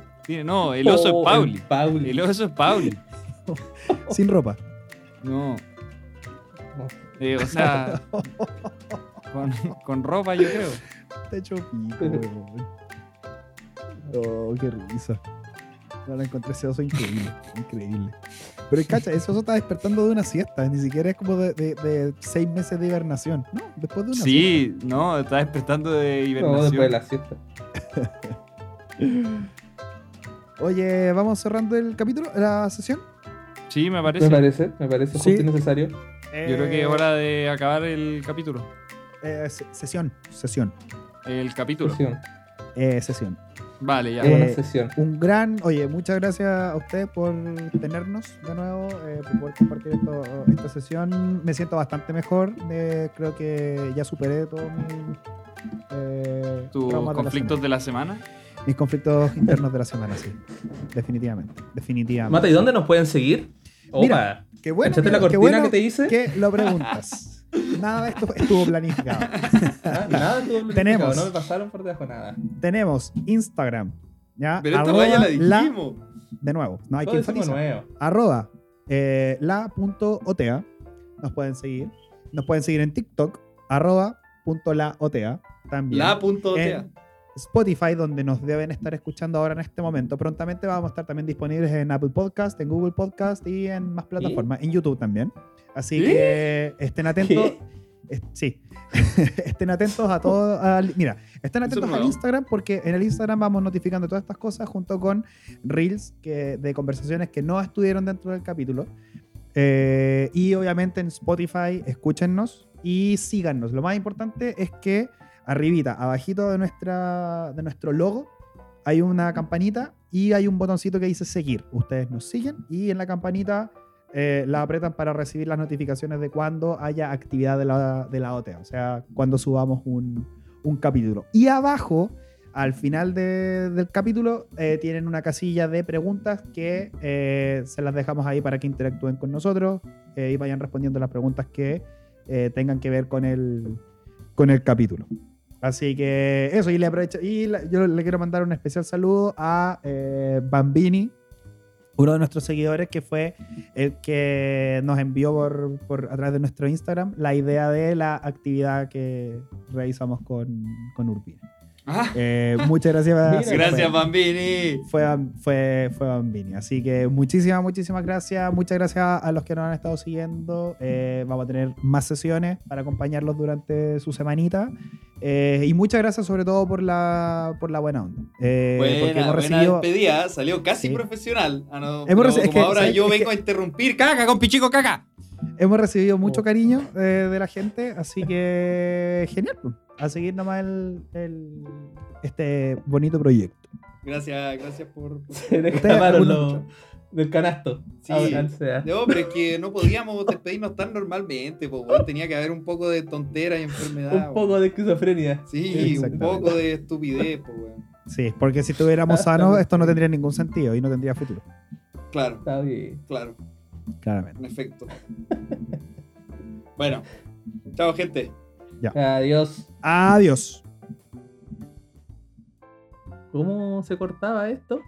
No, el oso Oh, es Pauli. el Pauli. El oso es Pauli. Sin ropa. No. Eh, o sea, con, con ropa, yo creo. Está hecho pico. Oh, qué risa. No la encontré ese oso increíble. Increíble. Pero cacha, eso está despertando de una siesta. Ni siquiera es como de, de- de seis meses de hibernación. No, después de una Sí, no, está despertando de No, hibernación. después de la siesta. siesta. Oye, vamos cerrando el capítulo, la sesión. Sí, me Me parece. parece, me parece Sí. justo y necesario. Yo creo que es hora de acabar el capítulo. Eh, se- sesión, sesión, El capítulo. Sesión. eh, sesión. Vale, ya. Qué buena Eh, sesión. Un gran, oye, muchas gracias a ustedes por tenernos de nuevo, eh, por poder compartir esto- esta sesión. Me siento bastante mejor. eh, creo que ya superé todos mis eh, Tus traumas de la conflictos de la semana. Mis conflictos internos de la semana, sí. Definitivamente. Definitivamente. Mata, ¿y dónde nos pueden seguir? Opa. Mira, Qué bueno, ¿Cachaste la qué cortina bueno que te hice? que lo preguntas. Nada de esto estuvo planificado. Nada, estuvo planificado, Tenemos. No me pasaron por debajo nada. Tenemos Instagram. ¿ya? Pero esta vaya la la- dijimos. de nuevo, no hay Todo que enfatizar. arroba eh, la.otea. Nos pueden seguir. Nos pueden seguir en TikTok, arroba punto laotea. También. La punto en. Spotify, donde nos deben estar escuchando ahora en este momento. Prontamente vamos a estar también disponibles en Apple Podcast, en Google Podcast y en más plataformas, en YouTube también. Así ¿Sí? que estén atentos. Sí. estén atentos a todo. al- mira, estén atentos al. Instagram porque en el Instagram vamos notificando todas estas cosas junto con reels que, de conversaciones que no estuvieron dentro del capítulo. Eh, y obviamente en Spotify, escúchennos y síganos. Lo más importante es que arribita, abajito de, nuestra, de nuestro logo, hay una campanita y hay un botoncito que dice seguir. Ustedes nos siguen y en la campanita eh, la apretan para recibir las notificaciones de cuando haya actividad de la, de la OTA, o sea, cuando subamos un, un capítulo. Y abajo, al final de- del capítulo, eh, tienen una casilla de preguntas que eh, se las dejamos ahí para que interactúen con nosotros y vayan respondiendo las preguntas que tengan que ver con el, con el capítulo. Así que eso, y le aprovecho. Y yo le quiero mandar un especial saludo a Bambini, uno de nuestros seguidores, que fue el que nos envió por, por- a través de nuestro Instagram la idea de la actividad que realizamos con, con Urbina. Ah, Eh, muchas gracias. Mira, gracias, fue, Bambini. fue, fue, fue Bambini. Así que muchísimas, muchísimas gracias. Muchas gracias a los que nos han estado siguiendo. Eh, vamos a tener más sesiones para acompañarlos durante su semanita. Eh, y muchas gracias sobre todo por la, por la buena onda. Eh, porque Buena, hemos buena recibido... despedida, salió casi Sí. profesional. Ah, no, Hemos pero reci- es como que, ahora ¿sabes? yo Es vengo que- a interrumpir. ¡Caca, con pichico, caca! Hemos recibido mucho Oh. cariño eh, de la gente, así que genial. A seguir nomás el, el- este bonito proyecto. Gracias, gracias por. por- Se del canasto. Sí. Ah, o sea. No, pero es que no podíamos despedirnos tan normalmente, po, tenía que haber un poco de tontera y enfermedad. Un poco de esquizofrenia. Sí, un poco de estupidez, po, weón. Sí, porque si estuviéramos sanos, esto no tendría ningún sentido y no tendría futuro. Claro, Está bien. claro, Claramente. en efecto. Bueno, chao, gente. Adiós. Adiós. ¿Cómo se cortaba esto?